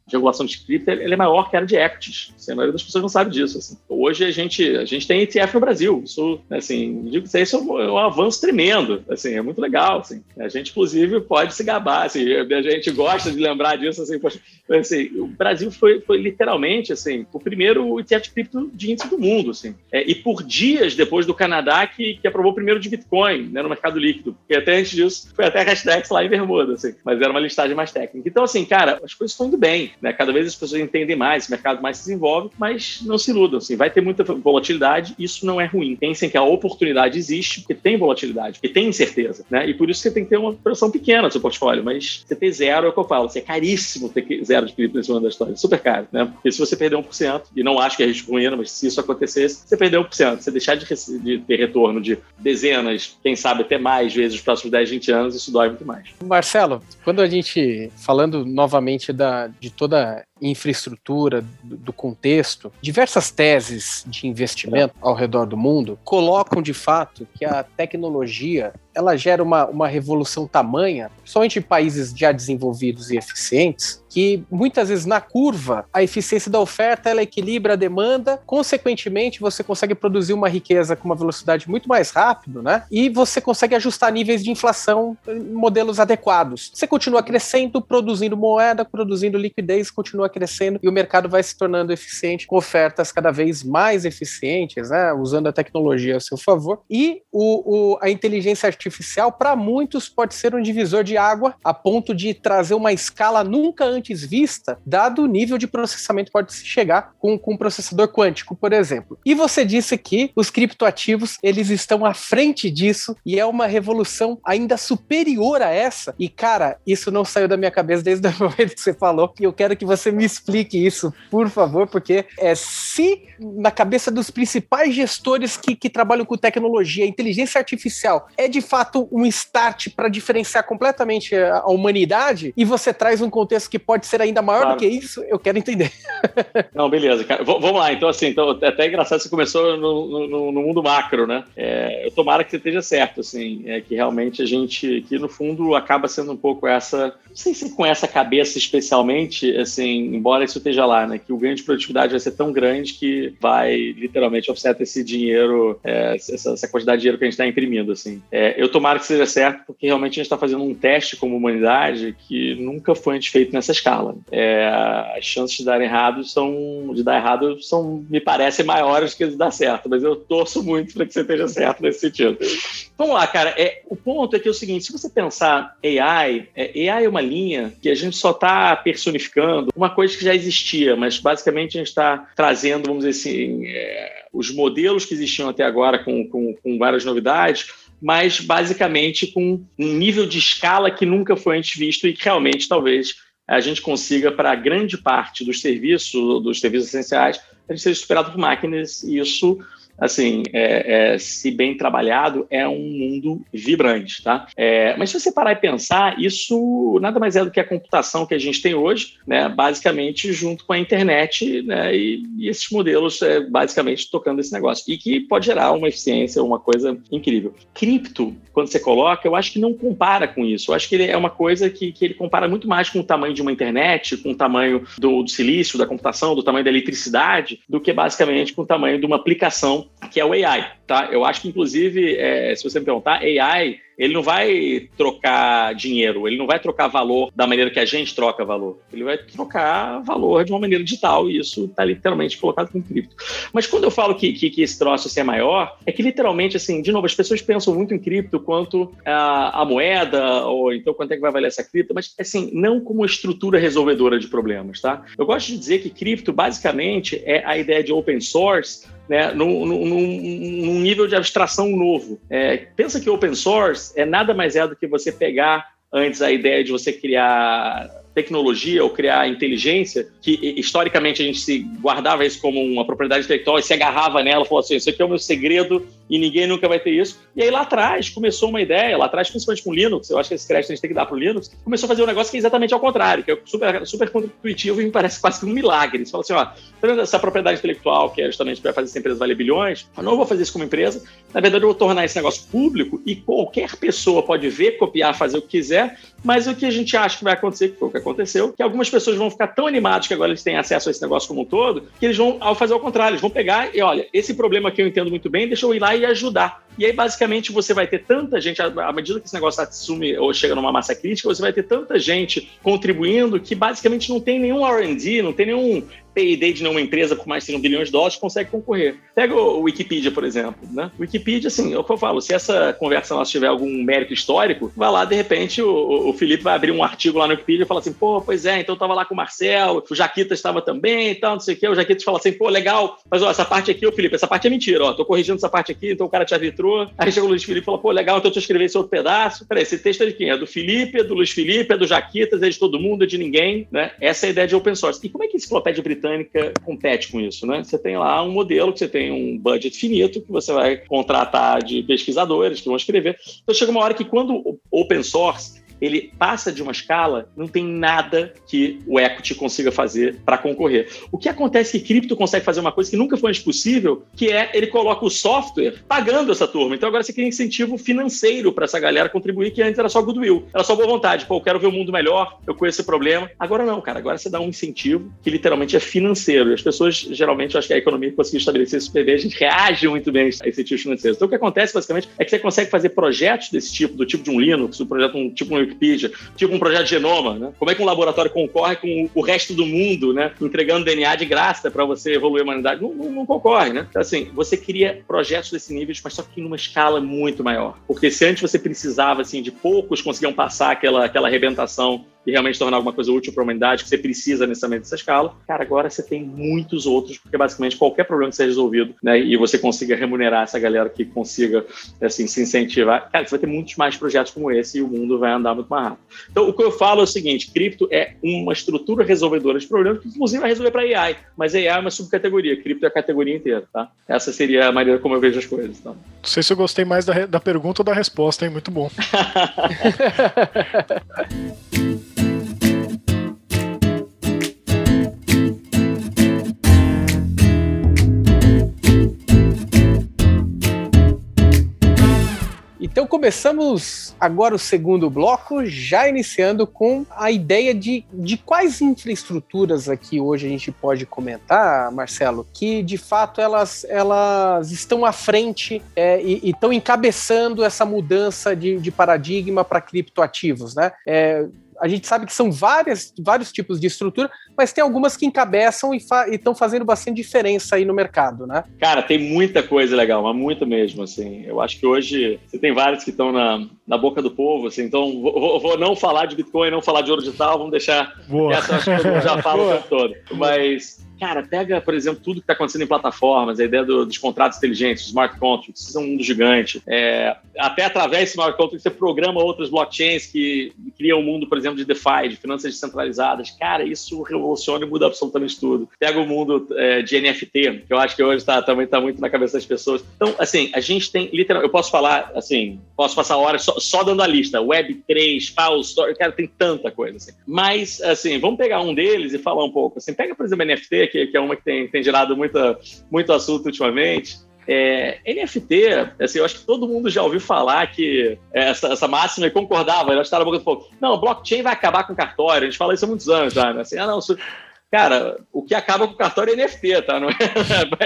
de regulação de cripto, ele é maior que a área de equities. Assim, a maioria das pessoas não sabe disso. Assim. Hoje a gente, a gente tem ETF no Brasil. Isso, assim, digo que isso é um, é um, avanço tremendo. Assim, é muito legal. Assim. A gente, inclusive, pode se gabar. Assim, a gente gosta de lembrar disso. Assim, poxa, assim, o Brasil foi, foi literalmente assim, o primeiro ETF de cripto de índice do mundo. Assim. É, e por dias depois do Canadá que, que aprovou o primeiro de Bitcoin né, no mercado líquido. Porque até antes disso foi até a hashtag lá em Bermuda. Assim, mas era uma listagem mais técnica. Então, assim, cara, as coisas estão indo bem. Né? Cada vez as pessoas entendem mais, o mercado mais se desenvolve, mas não se iludam. Assim, vai ter muita volatilidade, isso não é ruim. Pensem que a oportunidade existe porque tem volatilidade, porque tem incerteza. Né? E por isso você tem que ter uma pressão pequena no seu portfólio, mas você ter zero é o que eu falo. Assim, é caríssimo ter zero de cripto nesse momento da história. Super caro. Né? Porque se você perder 1%, e não acho que é risco ruim, mas se isso acontecesse, você perdeu 1%. Você deixar de, de ter retorno de dezenas, quem sabe até mais vezes nos próximos 10, 20 anos, isso dói muito mais. Marcelo, quando a gente, falando novamente da, de toda infraestrutura, do, do, contexto, diversas teses de investimento ao redor do mundo colocam de fato que a tecnologia ela gera uma, uma revolução tamanha, principalmente em países já desenvolvidos e eficientes, que muitas vezes na curva a eficiência da oferta ela equilibra a demanda, consequentemente você consegue produzir uma riqueza com uma velocidade muito mais rápido, né? E você consegue ajustar níveis de inflação em modelos adequados. Você continua crescendo, produzindo moeda, produzindo liquidez, continua crescendo e o mercado vai se tornando eficiente com ofertas cada vez mais eficientes, né? Usando a tecnologia a seu favor. E o, o a inteligência artificial, para muitos, pode ser um divisor de água a ponto de trazer uma escala nunca antes vista, dado o nível de processamento pode se chegar com, um processador quântico, por exemplo. E você disse que os criptoativos eles estão à frente disso e é uma revolução ainda superior a essa. E cara, isso não saiu da minha cabeça desde o momento que você falou. E eu quero que você me explique isso, por favor, porque é se na cabeça dos principais gestores que, que trabalham com tecnologia, inteligência artificial é de fato um start para diferenciar completamente a, humanidade e você traz um contexto que pode ser ainda maior claro. do que isso? Eu quero entender. Não, beleza, cara. Vamos lá. Então, assim, então, é até engraçado você começou no, no, no mundo macro, né? É, eu tomara que você esteja certo, assim, é que realmente a gente, que no fundo acaba sendo um pouco essa, não sei se com essa cabeça especialmente, assim, embora isso esteja lá, né? Que o ganho de produtividade vai ser tão grande que vai literalmente offset esse dinheiro, é, essa, essa, quantidade de dinheiro que a gente está imprimindo, assim. É, eu tomara que seja certo, porque realmente a gente está fazendo um teste como humanidade que nunca foi antes feito nessa escala. É, as chances de dar errado são de dar errado são me parecem maiores que de dar certo, mas eu torço muito para que você esteja certo nesse sentido. Vamos lá, cara. É, o ponto é que é o seguinte: se você pensar AI, é, AI é uma linha que a gente só está personificando uma coisa que já existia, mas basicamente a gente está trazendo, vamos dizer assim, é, os modelos que existiam até agora com, com, com várias novidades mas basicamente com um nível de escala que nunca foi antes visto e que realmente talvez a gente consiga, para grande parte dos serviços, dos serviços essenciais, a gente seja superado por máquinas e isso assim, é, é, se bem trabalhado, é um mundo vibrante, tá? É, mas se você parar e pensar, isso nada mais é do que a computação que a gente tem hoje, né? Basicamente junto com a internet, né? E, e esses modelos, é, basicamente, tocando esse negócio. E que pode gerar uma eficiência, uma coisa incrível. Cripto, quando você coloca, eu acho que não compara com isso. Eu acho que ele é uma coisa que, que ele compara muito mais com o tamanho de uma internet, com o tamanho do, do silício, da computação, do tamanho da eletricidade, do que basicamente com o tamanho de uma aplicação que é o AI, tá? Eu acho que, inclusive, é, se você me perguntar, AI ele não vai trocar dinheiro, ele não vai trocar valor da maneira que a gente troca valor. Ele vai trocar valor de uma maneira digital, e isso está literalmente colocado com cripto. Mas quando eu falo que, que, que, esse troço assim, é maior, é que literalmente, assim, de novo, as pessoas pensam muito em cripto quanto a, a moeda, ou então quanto é que vai valer essa cripto, mas assim, não como estrutura resolvedora de problemas, tá? Eu gosto de dizer que cripto, basicamente, é a ideia de open source né, num, num, num nível de abstração novo. É, pensa que open source é nada mais é do que você pegar antes a ideia de você criar tecnologia ou criar inteligência, que historicamente a gente se guardava isso como uma propriedade intelectual e se agarrava nela, falou assim, isso aqui é o meu segredo e ninguém nunca vai ter isso. E aí lá atrás começou uma ideia, lá atrás, principalmente com Linux, eu acho que esse crédito a gente tem que dar para o Linux, começou a fazer um negócio que é exatamente ao contrário, que é super, super intuitivo e me parece quase que um milagre. Você fala assim, ó, tá essa propriedade intelectual, que é justamente para fazer essa empresa valer bilhões, eu não vou fazer isso como empresa, na verdade eu vou tornar esse negócio público e qualquer pessoa pode ver, copiar, fazer o que quiser, mas o que a gente acha que vai acontecer, que aconteceu, que algumas pessoas vão ficar tão animados que agora eles têm acesso a esse negócio como um todo, que eles vão, ao fazer o contrário, eles vão pegar e, olha, esse problema que eu entendo muito bem, deixa eu ir lá e ajudar. E aí, basicamente, você vai ter tanta gente, à medida que esse negócio assume ou chega numa massa crítica, você vai ter tanta gente contribuindo que basicamente não tem nenhum RD, não tem nenhum P&D de nenhuma empresa por mais de 1 bilhão de dólares consegue concorrer. Pega o Wikipedia, por exemplo. Né? Wikipedia, assim, é o que eu falo, se essa conversa nossa tiver algum mérito histórico, vai lá, de repente, o, o Felipe vai abrir um artigo lá no Wikipedia e fala assim, pô, pois é, então eu tava lá com o Marcel, o Jaquita estava também e tal, não sei o quê. O Jaquita fala assim, pô, legal, mas ó, essa parte aqui, o Felipe, essa parte é mentira, ó, tô corrigindo essa parte aqui, então o cara te arbitrou. Aí chega o Luiz Felipe e fala, pô, legal, então eu escrever esse outro pedaço. Peraí, esse texto é de quem? É do Felipe, é do Luiz Felipe, é do Jaquitas, é de todo mundo, é de ninguém, né? Essa é a ideia de open source. E como é que a enciclopédia britânica compete com isso, né? Você tem lá um modelo que você tem um budget finito que você vai contratar de pesquisadores que vão escrever. Então chega uma hora que quando open source ele passa de uma escala, não tem nada que o equity consiga fazer para concorrer. O que acontece é que cripto consegue fazer uma coisa que nunca foi antes possível, que é ele coloca o software pagando essa turma. Então agora você cria incentivo financeiro para essa galera contribuir, que antes era só goodwill, era só boa vontade. Pô, eu quero ver o mundo melhor, eu conheço esse problema. Agora não, cara. Agora você dá um incentivo que literalmente é financeiro. E as pessoas, geralmente, eu acho que a economia conseguiu estabelecer esse PB, a gente reage muito bem a incentivos financeiros. Então o que acontece, basicamente, é que você consegue fazer projetos desse tipo, do tipo de um Linux, um projeto um tipo um Tipo um projeto de genoma, né? Como é que um laboratório concorre com o resto do mundo, né? Entregando DNA de graça para você evoluir a humanidade? Não, não, não, concorre, né? Então, assim, você cria projetos desse nível, mas só que numa escala muito maior. Porque se antes você precisava, assim, de poucos conseguiam passar aquela, aquela arrebentação e realmente tornar alguma coisa útil para a humanidade, que você precisa necessariamente dessa escala, cara, agora você tem muitos outros, porque basicamente qualquer problema que seja resolvido, né, e você consiga remunerar essa galera que consiga, assim, se incentivar, cara, você vai ter muitos mais projetos como esse e o mundo vai andar muito mais rápido. Então, o que eu falo é o seguinte, cripto é uma estrutura resolvedora de problemas, que inclusive vai resolver para AI, mas AI é uma subcategoria, cripto é a categoria inteira, tá? Essa seria a maneira como eu vejo as coisas, tá? Não sei se eu gostei mais da, da pergunta ou da resposta, hein? Muito bom. Então começamos agora o segundo bloco, já iniciando com a ideia de, de quais infraestruturas aqui hoje a gente pode comentar, Marcelo, que de fato elas, elas estão à frente é, e estão encabeçando essa mudança de, de paradigma para criptoativos, né? É, a gente sabe que são várias, vários tipos de estrutura, mas tem algumas que encabeçam e estão fa fazendo bastante diferença aí no mercado, né? Cara, tem muita coisa legal, mas muita mesmo, assim. Eu acho que hoje você tem vários que estão na, na boca do povo, assim, então vou, vou, não falar de Bitcoin, não falar de ouro digital, vamos deixar Boa. essa, acho que mundo já fala o tempo todo. Mas Cara, pega, por exemplo, tudo que está acontecendo em plataformas, a ideia do, dos contratos inteligentes, smart contracts, são um mundo gigante. É, até através de smart contracts você programa outras blockchains que criam um mundo, por exemplo, de DeFi, de finanças descentralizadas. Cara, isso revoluciona e muda absolutamente tudo. Pega o mundo é, de NFT, que eu acho que hoje tá, também está muito na cabeça das pessoas. Então, assim, a gente tem, literalmente, eu posso falar, assim, posso passar horas só, só dando a lista, Web3, False Story, cara, tem tanta coisa, assim. Mas, assim, vamos pegar um deles e falar um pouco. Assim, pega, por exemplo, NFT, que, que é uma que tem, tem gerado muita, muito assunto ultimamente. É, NFT, assim, eu acho que todo mundo já ouviu falar que essa, essa máxima e concordava, eu está na boca do povo. Não, blockchain vai acabar com cartório, a gente fala isso há muitos anos já, né? Assim, ah, não, isso... Cara, o que acaba com cartório é NFT, tá? Não é,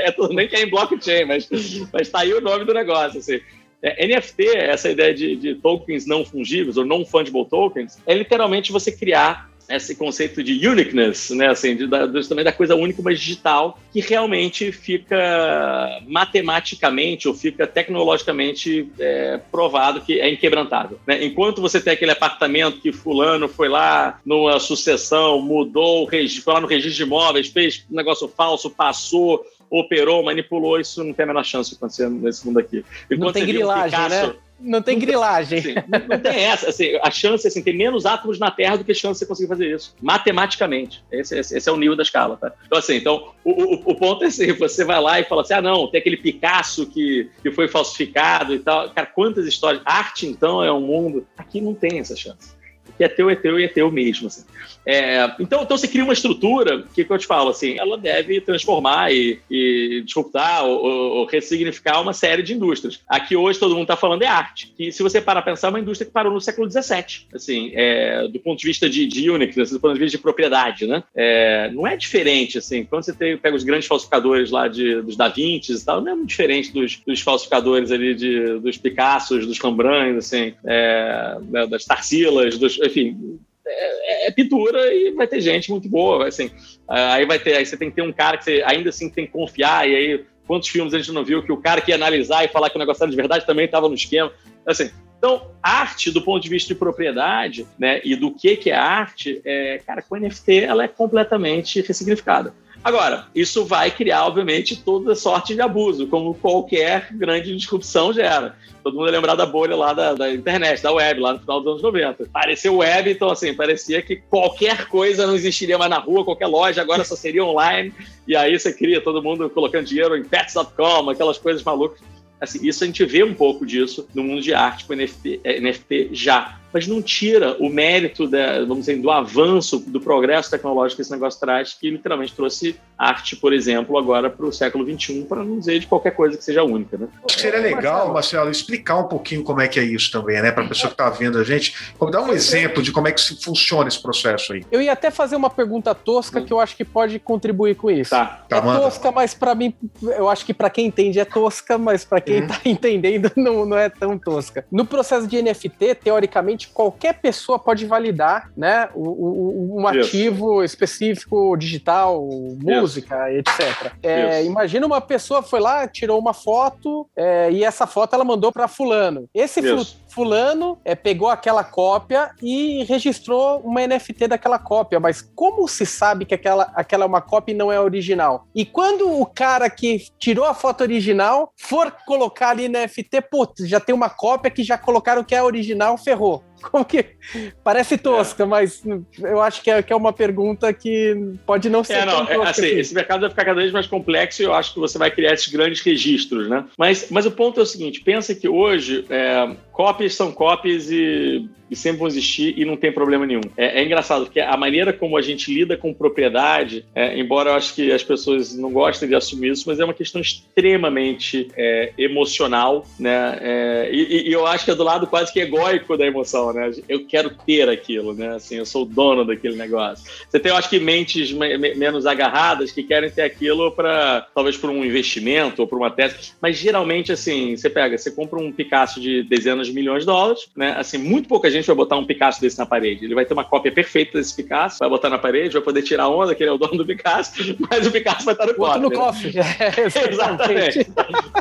é tudo nem que é em blockchain, mas, mas tá aí o nome do negócio, assim. É, NFT, essa ideia de, de, tokens não fungíveis ou non-fungible tokens, é literalmente você criar esse conceito de uniqueness, né, assim, de, de, também da coisa única, mas digital, que realmente fica matematicamente ou fica tecnologicamente é, provado que é inquebrantável. Né? Enquanto você tem aquele apartamento que fulano foi lá numa sucessão, mudou, foi lá no registro de imóveis, fez um negócio falso, passou, operou, manipulou, isso não tem a menor chance de acontecer nesse mundo aqui. E não tem grilagem, Picasso, né? Não tem grilagem. Assim, não, tem essa. Assim, a chance, assim, tem menos átomos na Terra do que chance de você conseguir fazer isso. Matematicamente. Esse, esse, esse é o nível da escala, tá? Então, assim, então, o, o, o, ponto é assim, você vai lá e fala assim, ah, não, tem aquele Picasso que, que foi falsificado e tal. Cara, quantas histórias. Arte, então, é um mundo... Aqui não tem essa chance que é teu, é teu e é teu mesmo. Assim. É, então, então você cria uma estrutura que, que eu te falo, assim, ela deve transformar e, e disruptar ou, ou, ressignificar uma série de indústrias. Aqui hoje todo mundo está falando é arte, que se você parar a pensar, é uma indústria que parou no século XVII, assim, é, do ponto de vista de, de Unix, né, do ponto de vista de propriedade, né? É, não é diferente, assim, quando você tem, pega os grandes falsificadores lá de, dos Da Vinci e tal, não é muito diferente dos, dos falsificadores ali de, dos Picassos, dos Rembrandts, assim, é, das Tarsilas, dos, enfim, é, é, pintura e vai ter gente muito boa, assim. Aí vai ter, aí você tem que ter um cara que você ainda assim tem que confiar, e aí quantos filmes a gente não viu que o cara que ia analisar e falar que o negócio era de verdade também estava no esquema. Assim, então, arte, do ponto de vista de propriedade, né, e do que, que é arte, é, cara, com NFT ela é completamente ressignificada. Agora, isso vai criar, obviamente, toda sorte de abuso, como qualquer grande disrupção gera. Todo mundo é lembrar da bolha lá da, da, internet, da web, lá no final dos anos 90. Apareceu web, então, assim, parecia que qualquer coisa não existiria mais na rua, qualquer loja agora só seria online. E aí você cria todo mundo colocando dinheiro em pets.com, aquelas coisas malucas. Assim, isso a gente vê um pouco disso no mundo de arte com NFT, NFT já mas não tira o mérito da, vamos dizer, do avanço, do progresso tecnológico que esse negócio traz, que literalmente trouxe arte, por exemplo, agora para o século XXI, para não dizer de qualquer coisa que seja única. Né? Acho que seria legal, Marcelo, explicar um pouquinho como é que é isso também, né? Para a pessoa que está vendo a gente, dar um exemplo de como é que funciona esse processo aí. Eu ia até fazer uma pergunta tosca que eu acho que pode contribuir com isso. Tá. tá é manda. tosca, mas para mim, eu acho que para quem entende é tosca, mas para quem está uhum. entendendo não, não é tão tosca. No processo de NFT, teoricamente, qualquer pessoa pode validar, né, um, um ativo específico, digital, música, etc. É, imagina uma pessoa foi lá, tirou uma foto é, e essa foto ela mandou para fulano. Esse fulano é, pegou aquela cópia e registrou uma NFT daquela cópia, mas como se sabe que aquela, aquela é uma cópia e não é original? E quando o cara que tirou a foto original for colocar ali na NFT, putz, já tem uma cópia que já colocaram que é original, ferrou. Como que. Parece tosca, é. mas eu acho que é, que é uma pergunta que pode não ser. É, não, é, assim, esse mercado vai ficar cada vez mais complexo e eu acho que você vai criar esses grandes registros, né? Mas, mas o ponto é o seguinte: pensa que hoje é, cópias são cópias e e sempre vão existir e não tem problema nenhum. É, é engraçado, porque a maneira como a gente lida com propriedade, é, embora eu acho que as pessoas não gostem de assumir isso, mas é uma questão extremamente é, emocional, né? É, e, e, eu acho que é do lado quase que egóico da emoção, né? Eu quero ter aquilo, né? Assim, eu sou o dono daquele negócio. Você tem, eu acho que mentes me, me, menos agarradas que querem ter aquilo para talvez por um investimento ou por uma tese, mas geralmente assim, você pega, você compra um Picasso de dezenas de milhões de dólares, né? Assim, muito pouca gente gente vai botar um Picasso desse na parede. Ele vai ter uma cópia perfeita desse Picasso, vai botar na parede, vai poder tirar onda, que ele é o dono do Picasso, mas o Picasso vai estar no cofre. no cofre. É, exatamente.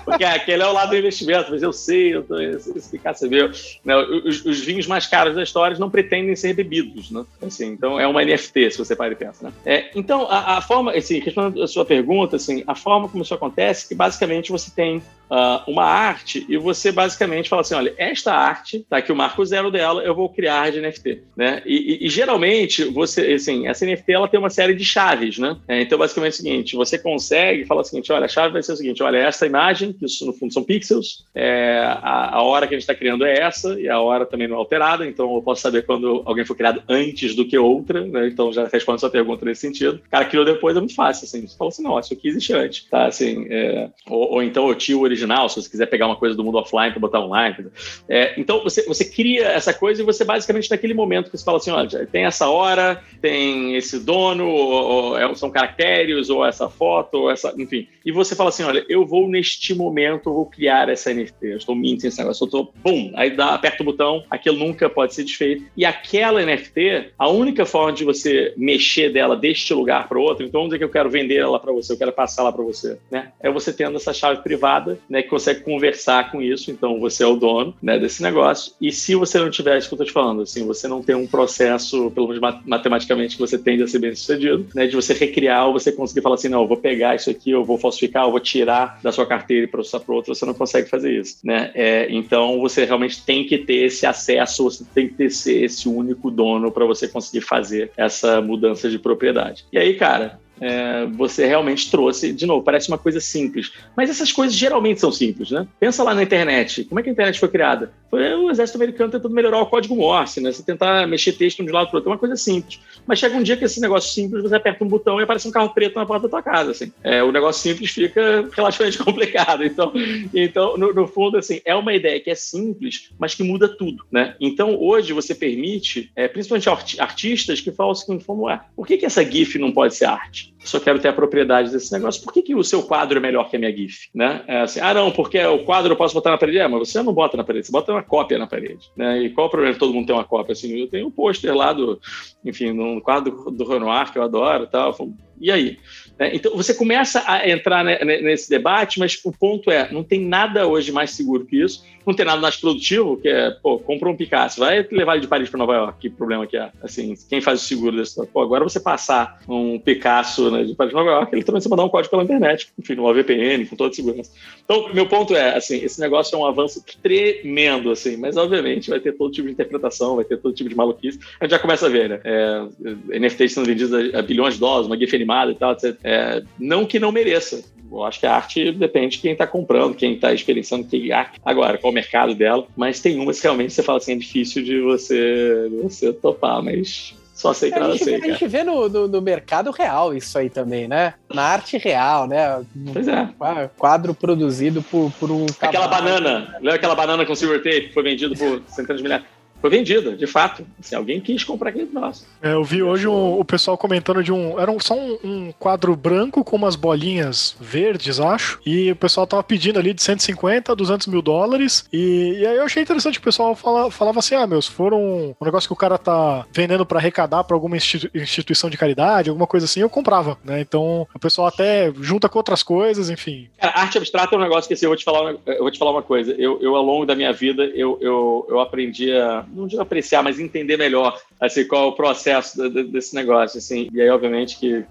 Porque aquele é o lado do investimento, mas eu sei, eu tô, esse Picasso é meu. Né, os, os, vinhos mais caros da história não pretendem ser bebidos, né? Assim, então é uma NFT, se você para e pensa, né? É, então, a, a forma, assim, respondendo a sua pergunta, assim, a forma como isso acontece é que basicamente você tem uh, uma arte e você basicamente fala assim, olha, esta arte, tá aqui o marco zero dela, eu vou criar de NFT, né? E, e, e, geralmente você, assim, essa NFT ela tem uma série de chaves, né? É, então basicamente é o seguinte, você consegue falar o seguinte, olha, a chave vai ser o seguinte, olha, essa imagem, que isso no fundo são pixels, é, a, a hora que a gente está criando é essa e a hora também não é alterada, então eu posso saber quando alguém foi criado antes do que outra, né? Então já respondo a sua pergunta nesse sentido. O cara criou depois é muito fácil, assim, você fala assim, não, isso aqui existe antes, tá? Assim, é, ou, ou, então o tio original, se você quiser pegar uma coisa do mundo offline para botar online. É, então você, você cria essa coisa e você basicamente naquele momento que você fala assim, olha, tem essa hora, tem esse dono, ou, ou, é, são caracteres, ou essa foto, ou essa, enfim. E você fala assim, olha, eu vou neste momento, vou criar essa NFT, eu estou mentindo esse negócio, eu estou, bum, aí dá, aperta o botão, aquilo nunca pode ser desfeito. E aquela NFT, a única forma de você mexer dela deste lugar para outro, então vamos dizer que eu quero vender ela para você, eu quero passar ela para você, né? É você tendo essa chave privada né, que consegue conversar com isso, então você é o dono né, desse negócio. E se você não tiver isso que eu estou te falando, assim, você não tem um processo, pelo menos matematicamente, que você tende a ser bem sucedido, né, de você recriar ou você conseguir falar assim, não, eu vou pegar isso aqui, eu vou falsificar, eu vou tirar da sua carteira e processar para outro, você não consegue fazer isso. Né? É, então você realmente tem que ter esse acesso, você tem que ter esse único dono para você conseguir fazer essa mudança de propriedade. E aí, cara, é, você realmente trouxe, de novo, parece uma coisa simples. Mas essas coisas geralmente são simples, né? Pensa lá na internet. Como é que a internet foi criada? Foi o exército americano tentando melhorar o código Morse, né? Você tentar mexer texto de um lado para outro. É uma coisa simples. Mas chega um dia que esse negócio simples, você aperta um botão e aparece um carro preto na porta da tua casa, assim. É, o negócio simples fica relativamente complicado. Então, então no, no fundo, assim, é uma ideia que é simples, mas que muda tudo, né? Então, hoje, você permite, é, principalmente artistas que falam assim, como por que, que essa GIF não pode ser arte? Só quero ter a propriedade desse negócio. Por que, que o seu quadro é melhor que a minha GIF? Né? É assim, ah, não, porque o quadro eu posso botar na parede. É, mas você não bota na parede, você bota uma cópia na parede. Né? E qual o problema de todo mundo ter uma cópia? Assim, eu tenho um pôster lá do, enfim, num quadro do Renoir que eu adoro e tal. E aí? É, então, você começa a entrar nesse debate, mas o ponto é, não tem nada hoje mais seguro que isso, não tem nada mais produtivo, que é, pô, compra um Picasso, vai levar ele de Paris para Nova York, que problema que é? Assim, quem faz o seguro desse... Pô, agora você passar um Picasso né, de Paris para Nova York, ele também você mandar um código pela internet, enfim, numa VPN, com toda a segurança. Então, meu ponto é, assim, esse negócio é um avanço tremendo, assim, mas obviamente vai ter todo tipo de interpretação, vai ter todo tipo de maluquice. A gente já começa a ver, né? É, NFTs sendo vendidos a, bilhões de dólares, uma GIF animada e tal, etc. É, não que não mereça. Eu acho que a arte depende de quem está comprando, quem está experienciando que arte. Agora, qual o mercado dela. Mas tem umas que realmente você fala assim, é difícil de você, de você topar, mas só sei que nada sei. A gente vê no, no, no, mercado real isso aí também, né? Na arte real, né? Pois é. Quadro produzido por, por um. Aquela banana, lembra aquela banana com silver tape que foi vendido por centenas de milhares? Foi vendida, de fato. Assim, alguém quis comprar aquele troço. É, eu vi hoje um, o pessoal comentando de um. Era um, só um, um, quadro branco com umas bolinhas verdes, acho. E o pessoal tava pedindo ali de 150 a 200 mil dólares. E, e aí eu achei interessante o pessoal fala, falava assim: ah, meus, foram um negócio que o cara tá vendendo para arrecadar para alguma instituição de caridade, alguma coisa assim, eu comprava, né? Então o pessoal até junta com outras coisas, enfim. Cara, arte abstrata é um negócio que assim, eu vou te falar, eu vou te falar uma coisa. Eu, eu ao longo da minha vida, eu, eu, eu aprendi a não digo apreciar, mas entender melhor assim, qual é o processo desse negócio. Assim. E aí, obviamente, que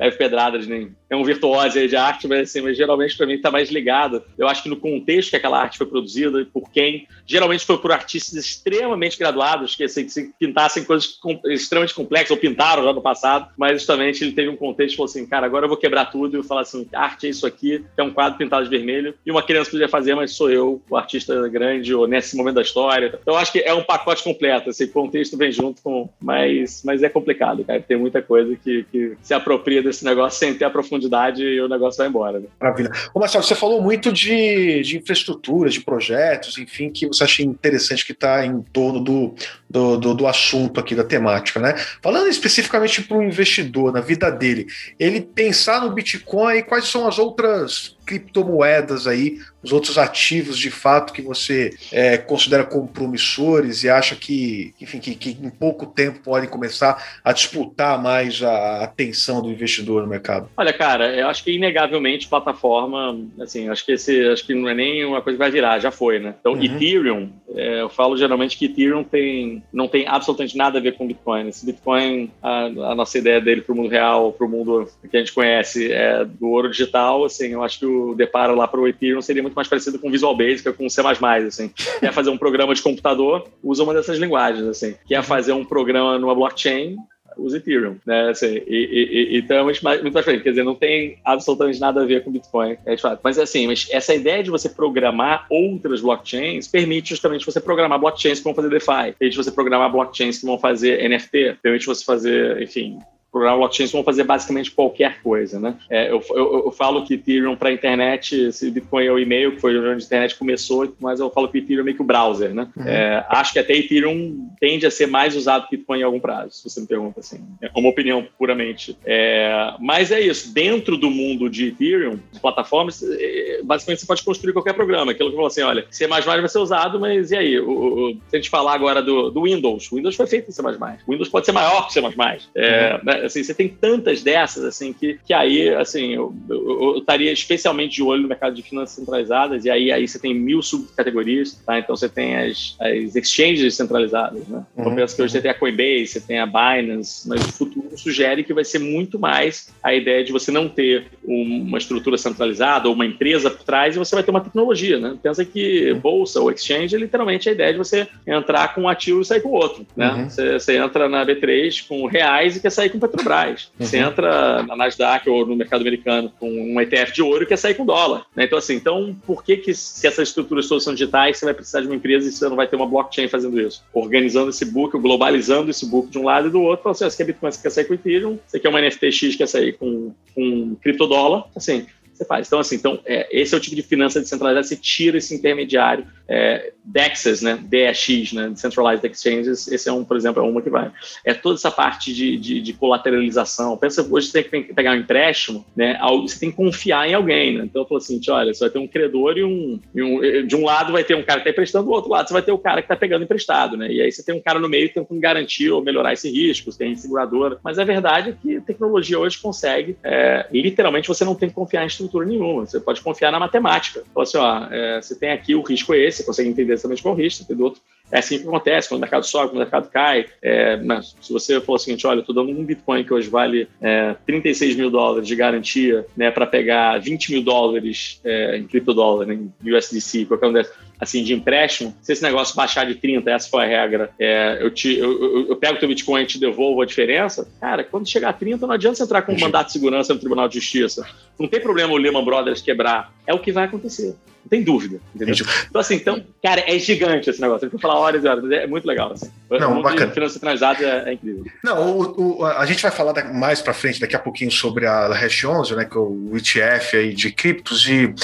leve pedradas nem é um virtuoso de arte, mas, assim, mas geralmente para mim está mais ligado. Eu acho que no contexto que aquela arte foi produzida, por quem, geralmente foi por artistas extremamente graduados, que, assim, que pintassem coisas extremamente complexas, ou pintaram já no passado, mas justamente ele teve um contexto e falou assim: cara, agora eu vou quebrar tudo e falar assim: arte é isso aqui, é um quadro pintado de vermelho, e uma criança podia fazer, mas sou eu, o artista grande, ou nesse momento da história. Então eu acho que é um pacote completo, assim, o contexto vem junto com. Mas, mas é complicado, cara. Tem muita coisa que, que se apropria desse negócio sem ter a profundidade e o negócio vai embora. Né? Maravilha. Ô Marcelo, você falou muito de, de infraestrutura, de projetos, enfim, que você acha interessante que está em torno do, do, do, do, assunto aqui, da temática, né? Falando especificamente para o investidor, na vida dele, ele pensar no Bitcoin e quais são as outras criptomoedas aí, os outros ativos de fato que você é, considera como promissores e acha que, enfim, que, que, em pouco tempo podem começar a disputar mais a atenção do investidor no mercado? Olha, cara, eu acho que inegavelmente plataforma, assim, acho que esse, acho que não é nem uma coisa que vai virar, já foi, né? Então, uhum. Ethereum, é, eu falo geralmente que Ethereum tem, não tem absolutamente nada a ver com Bitcoin. Esse Bitcoin, a, a nossa ideia dele para o mundo real, para o mundo que a gente conhece, é do ouro digital, assim, eu acho que o deparo lá para o Ethereum seria muito mais parecido com Visual Basic, com C++, assim. Quer fazer um programa de computador, usa uma dessas linguagens, assim. Quer fazer um programa numa blockchain, usa Ethereum, né? Assim, e, e, e, então é muito mais, muito mais diferente. Quer dizer, não tem absolutamente nada a ver com Bitcoin, é de fato. Mas assim, mas essa ideia de você programar outras blockchains permite justamente você programar blockchains que vão fazer DeFi, permite você programar blockchains que vão fazer NFT, permite você fazer, enfim, programar blockchains vão fazer basicamente qualquer coisa, né? É, eu, eu, eu, falo que Ethereum para a internet, esse Bitcoin é o e-mail, que foi onde a internet começou, mas eu falo que Ethereum é meio que o browser, né? Uhum. É, acho que até Ethereum tende a ser mais usado que Bitcoin em algum prazo, se você me pergunta assim. É uma opinião puramente. É, mas é isso, dentro do mundo de Ethereum, de plataformas, é, basicamente você pode construir qualquer programa. Aquilo que eu falo assim, olha, C++ vai ser usado, mas e aí? O, o, se a gente falar agora do, do Windows, o Windows foi feito em C++. O Windows pode ser maior que C++. É, uhum. né? Né? Assim, você tem tantas dessas, assim, que, que aí, assim, eu, eu, eu estaria especialmente de olho no mercado de finanças centralizadas, e aí, aí você tem mil subcategorias, tá? Então você tem as, as exchanges centralizadas, né? Então, uhum. Eu penso que hoje você tem a Coinbase, você tem a Binance, mas o futuro sugere que vai ser muito mais a ideia de você não ter uma estrutura centralizada ou uma empresa por trás e você vai ter uma tecnologia, né? Pensa que bolsa ou exchange é literalmente a ideia de você entrar com um ativo e sair com outro, né? Uhum. Você, você, entra na B3 com reais e quer sair com Petrobras. Uhum. Você entra na Nasdaq ou no mercado americano com um ETF de ouro e quer sair com dólar. Né? Então, assim, então, por que que se essas estruturas todas são digitais, você vai precisar de uma empresa e você não vai ter uma blockchain fazendo isso? Organizando esse book, globalizando esse book de um lado e do outro, assim, você quer Bitcoin, você quer sair com Ethereum, você quer uma NFT X, quer sair com, com criptodólar, assim, você faz. Então, assim, então, é, esse é o tipo de finança descentralizada, você tira esse intermediário, é, DEXs, né, DEX, né, Decentralized Exchanges, esse é um, por exemplo, é uma que vai. É toda essa parte de, de, de colateralização. Pensa, hoje você tem que pegar um empréstimo, né, você tem que confiar em alguém, né? Então, eu falo assim, olha, você vai ter um credor e um, e um, de um lado vai ter um cara que está emprestando, do outro lado você vai ter o cara que está pegando emprestado, né? E aí você tem um cara no meio tentando garantir ou melhorar esse risco, tem seguradora. Mas a verdade é que a tecnologia hoje consegue, é, literalmente, você não tem que confiar em estrutura nenhuma. Você pode confiar na matemática. Então, assim, ó, é, você tem aqui o risco é esse, você consegue entender exatamente qual o risco, tem do outro. É assim que acontece, quando o mercado sobe, quando o mercado cai. É, mas se você for o seguinte, olha, estou dando um Bitcoin que hoje vale é, 36 mil dólares de garantia né, para pegar 20 mil dólares é, em criptodólar, né, em USDC, qualquer um desses assim, de empréstimo, se esse negócio baixar de 30, essa foi a regra, é, eu, te, eu, eu, eu pego o teu Bitcoin e te devolvo a diferença, cara, quando chegar a 30, não adianta você entrar com um mandato de segurança no Tribunal de Justiça. Não tem problema o Lehman Brothers quebrar. É o que vai acontecer. Não tem dúvida. Entendeu? Então, assim, então, cara, é gigante esse negócio. Eu vou falar horas e horas, é muito legal. Assim. Não, o bacana. finança centralizada é, é, incrível. Não, o, o, a gente vai falar mais para frente, daqui a pouquinho, sobre a Hash 11, né, que é o ETF aí de criptos. E,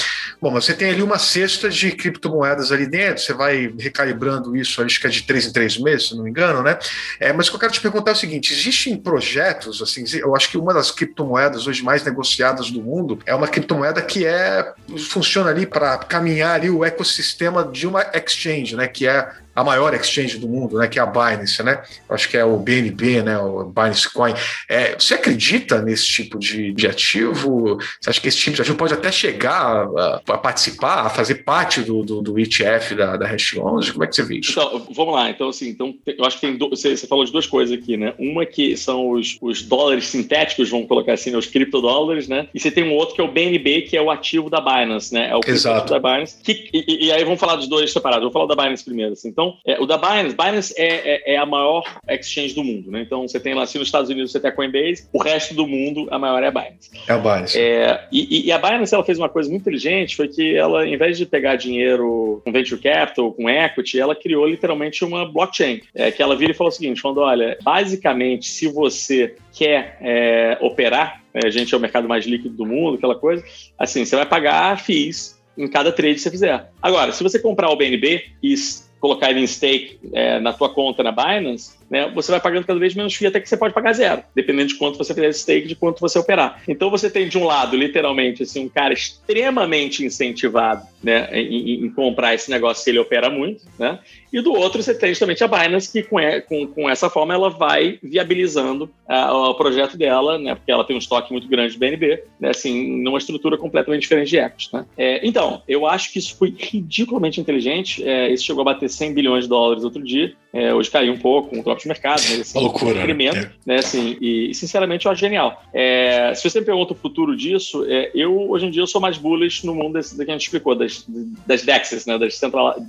bom, você tem ali uma cesta de criptomoedas ali dentro, você vai recalibrando isso, acho que é de três em três meses, se não me engano, né? É, mas o que eu quero te perguntar é o seguinte: existem projetos, assim, eu acho que uma das criptomoedas hoje mais negociadas do mundo é uma criptomoeda que é funciona ali para caminhar ali o ecossistema de uma exchange, né? Que é a maior exchange do mundo, né, que é a Binance, né? Acho que é o BNB, né, o Binance Coin. É, você acredita nesse tipo de, de ativo? Você acha que esse tipo de ativo pode até chegar a, a participar, a fazer parte do, do, do ETF da, da Hash 11? Como é que você vê isso? Então, vamos lá. Então, assim, então, eu acho que tem do, você, você, falou de duas coisas aqui, né? Uma que são os, os dólares sintéticos, vamos colocar assim, né, os criptodólares, né? E você tem um outro que é o BNB, que é o ativo da Binance, né? É o Exato. da Binance. Que, e, e, aí vamos falar dos dois separados. Vou falar da Binance primeiro. Assim. Então, então, é, o da Binance, Binance é, é, é, a maior exchange do mundo, né? Então, você tem lá, assim, nos Estados Unidos você tem a Coinbase, o resto do mundo, a maior é a Binance. É a Binance. É, e, e, a Binance, ela fez uma coisa muito inteligente, foi que ela, em vez de pegar dinheiro com venture capital, com equity, ela criou literalmente uma blockchain, é, que ela vira e falou o seguinte, falando, olha, basicamente, se você quer é, operar, né, a gente é o mercado mais líquido do mundo, aquela coisa, assim, você vai pagar FIIs em cada trade que você fizer. Agora, se você comprar o BNB e colocar ele em stake é, na tua conta na Binance, né, você vai pagando cada vez menos FII até que você pode pagar zero, dependendo de quanto você fizer stake, de quanto você operar. Então você tem de um lado, literalmente, assim, um cara extremamente incentivado né, em, em comprar esse negócio se ele opera muito, né? E do outro você tem justamente a Binance, que com, com, com essa forma ela vai viabilizando uh, o projeto dela, né? Porque ela tem um estoque muito grande de BNB, né? Assim, numa estrutura completamente diferente de equity, né? É, então, eu acho que isso foi ridiculamente inteligente. É, isso chegou a bater 100 bilhões de dólares outro dia. É, hoje caiu um pouco, com o próprio mercado, mas assim, loucura, um incremento, né? né? Assim, e, sinceramente eu acho genial. É, se você me pergunta o futuro disso, é, eu hoje em dia eu sou mais bullish no mundo desse, que a gente explicou, das, das DEXs, né? Das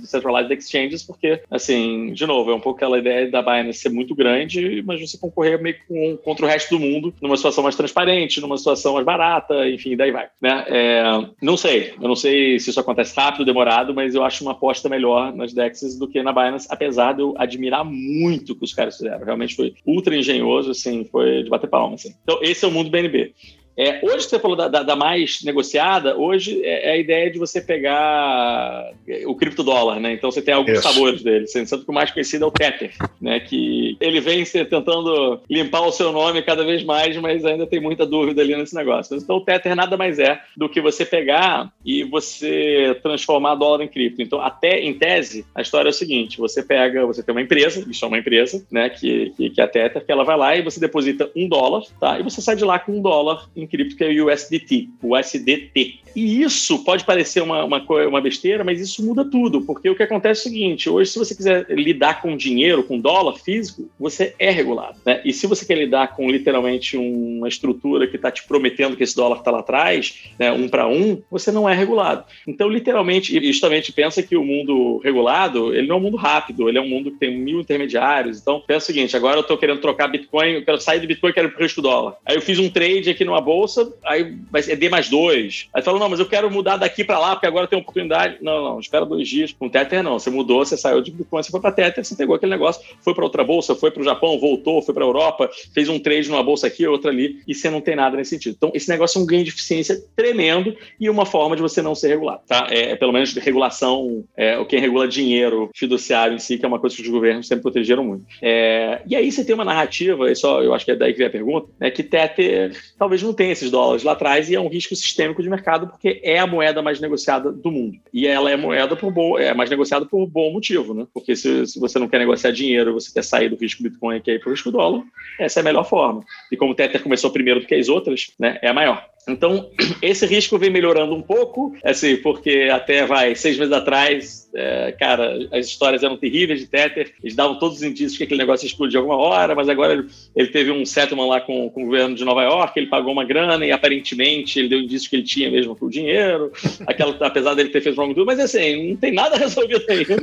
Decentralized Exchanges, porque, assim, de novo, é um pouco aquela ideia da Binance ser muito grande, mas você concorrer meio com, contra o resto do mundo numa situação mais transparente, numa situação mais barata, enfim, daí vai. Né? É, não sei, eu não sei se isso acontece rápido, demorado, mas eu acho uma aposta melhor nas DEXs do que na Binance, apesar de eu admirar muito o que os caras fizeram. Realmente foi ultra engenhoso, assim, foi de bater palma. Assim. Então, esse é o mundo BNB. É, hoje você falou da, da, da mais negociada, hoje é, é, a ideia de você pegar o criptodólar, né? Então você tem alguns Isso. sabores dele, sendo que o mais conhecido é o Tether, né? Que ele vem tentando limpar o seu nome cada vez mais, mas ainda tem muita dúvida ali nesse negócio. Então o Tether nada mais é do que você pegar e você transformar dólar em cripto. Então, até em tese, a história é o seguinte: você pega, você tem uma empresa, isso é uma empresa, né? Que, que, que é a Tether, que ela vai lá e você deposita um dólar, tá? E você sai de lá com um dólar em cripto, que é o USDT, o USDT. E isso pode parecer uma, uma, uma besteira, mas isso muda tudo, porque o que acontece é o seguinte: hoje, se você quiser lidar com dinheiro, com dólar físico, você é regulado. Né? E se você quer lidar com literalmente uma estrutura que está te prometendo que esse dólar está lá atrás, né, um para um, você não é regulado. Então, literalmente, e justamente pensa que o mundo regulado, ele não é um mundo rápido, ele é um mundo que tem mil intermediários. Então, pensa o seguinte: agora eu estou querendo trocar Bitcoin, eu quero sair do Bitcoin e quero ir para o risco dólar. Aí eu fiz um trade aqui numa bolsa, aí ser D mais dois. Aí falou, não, mas eu quero mudar daqui para lá, porque agora tem oportunidade. Não, não, espera dois dias. Com Tether, não. Você mudou, você saiu de Bitcoin, você foi para Tether, você pegou aquele negócio, foi para outra bolsa, foi para o Japão, voltou, foi para a Europa, fez um trade numa bolsa aqui, outra ali, e você não tem nada nesse sentido. Então, esse negócio é um ganho de eficiência tremendo e uma forma de você não ser regulado, tá? É, pelo menos regulação, é, o que regula dinheiro fiduciário em si, que é uma coisa que os governos sempre protegeram muito. É, e aí você tem uma narrativa, e só eu acho que é daí que vem a pergunta, né, que Tether talvez não tenha esses dólares lá atrás e é um risco sistêmico de mercado porque é a moeda mais negociada do mundo. E ela é moeda por é mais negociada por bom motivo, né? Porque se, se você não quer negociar dinheiro, você quer sair do risco Bitcoin e quer ir para o risco dólar, essa é a melhor forma. E como o Tether começou primeiro do que as outras, né, é a maior. Então, esse risco vem melhorando um pouco, assim, porque até vai seis meses atrás, é, cara, as histórias eram terríveis de Tether, eles davam todos os indícios que aquele negócio ia explodir alguma hora, mas agora ele, ele teve um settlement lá com, com, o governo de Nova York, ele pagou uma grana e aparentemente ele deu indício que ele tinha mesmo o dinheiro, aquela, apesar dele ter feito wrongdoing, mas assim, não tem nada resolvido ainda.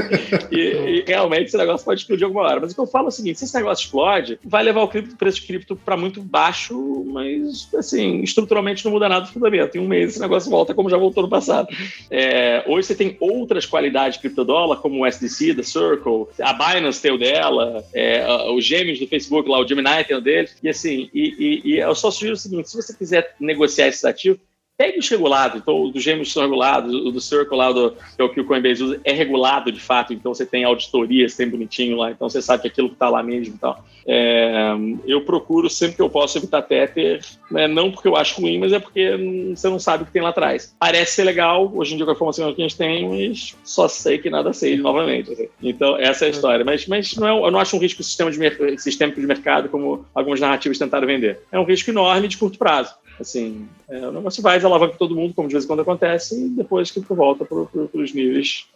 E, e, realmente esse negócio pode explodir alguma hora. Mas o que eu falo é o seguinte: se esse negócio explode, vai levar o, cripto, o preço de cripto para muito baixo, mas assim, estruturalmente não muda nada do fundamento. Em um mês esse negócio volta como já voltou no passado. É, hoje você tem outras qualidades de criptodólar, como o SDC da Circle, a Binance tem o dela, é, os gêmeos do Facebook lá, o Gemini tem o dele. E assim, e, e, e eu só sugiro o seguinte: se você quiser negociar esses ativos, Pegue os regulados, então o dos gêmeos são regulados, o do Circle lá, do, que é o que o Coinbase usa, é regulado de fato, então você tem auditoria, você tem bonitinho lá, então você sabe que aquilo que está lá mesmo e tal. É, eu procuro sempre que eu posso evitar Tether, né, não porque eu acho ruim, mas é porque você não sabe o que tem lá atrás. Parece ser legal, hoje em dia com a informação que a gente tem, mas só sei que nada sei novamente. Assim. Então, essa é a história. Mas, mas não é, eu não acho um risco sistema de, sistêmico de mercado como algumas narrativas tentaram vender. É um risco enorme de curto prazo. Assim, é, o negócio vai, alavanca todo mundo, como de vez em quando acontece, e depois que volta para pro, os níveis,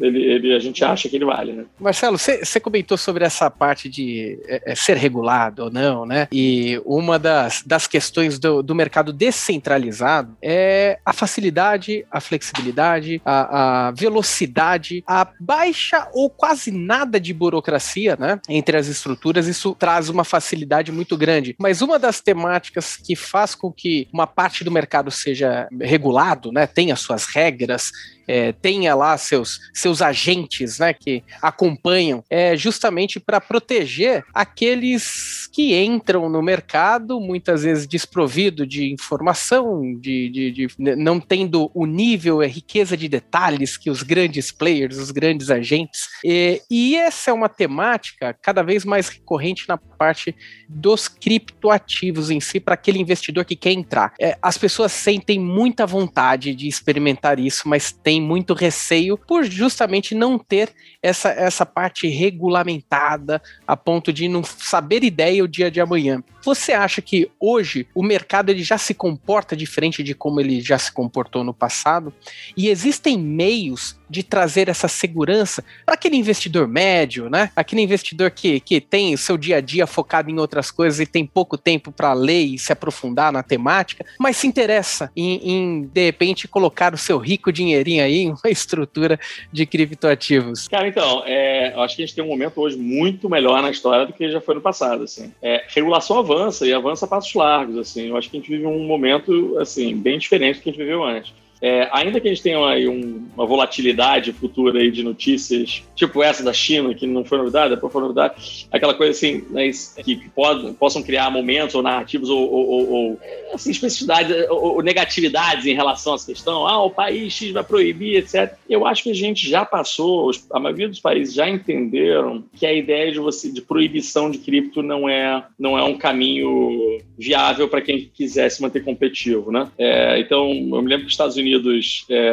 ele, ele, a gente acha que ele vale, né? Marcelo, você comentou sobre essa parte de é, é, ser regulado ou não, né? E uma das, das questões do, do mercado descentralizado é a facilidade, a flexibilidade, a, a velocidade, a baixa ou quase nada de burocracia, né? Entre as estruturas, isso traz uma facilidade muito grande. Mas uma das temáticas que faz com que uma parte do mercado seja regulado, né, tenha suas regras, é, tenha lá seus, seus agentes né, que acompanham, é justamente para proteger aqueles que entram no mercado, muitas vezes desprovido de informação, de, de, de não tendo o nível, a riqueza de detalhes que os grandes players, os grandes agentes. E, e essa é uma temática cada vez mais recorrente na parte dos criptoativos em si, para aquele investidor que quer entrar. É, as pessoas sentem muita vontade de experimentar isso, mas tem tem muito receio por justamente não ter essa, essa parte regulamentada a ponto de não saber ideia o dia de amanhã. Você acha que hoje o mercado ele já se comporta diferente de como ele já se comportou no passado? E existem meios de trazer essa segurança para aquele investidor médio, né? Aquele investidor que, que tem o seu dia a dia focado em outras coisas e tem pouco tempo para ler e se aprofundar na temática, mas se interessa em, em, de repente, colocar o seu rico dinheirinho aí em uma estrutura de criptoativos. Cara, então, é, acho que a gente tem um momento hoje muito melhor na história do que já foi no passado, assim. É, regulação avança e avança a passos largos, assim. Eu acho que a gente vive um momento, assim, bem diferente do que a gente viveu antes. É, ainda que a gente tenha aí um, uma volatilidade futura aí de notícias, tipo essa da China, que não foi novidade, depois foi novidade, aquela coisa assim, né, que possam criar momentos ou narrativos ou, ou, ou assim, especificidades ou, ou, negatividades em relação a essa questão, ah, o país X vai proibir, etc. Eu acho que a gente já passou, a maioria dos países já entenderam que a ideia de você de proibição de cripto não é, não é um caminho viável para quem quiser se manter competitivo, né? É, então, eu me lembro que os Estados Unidos, é,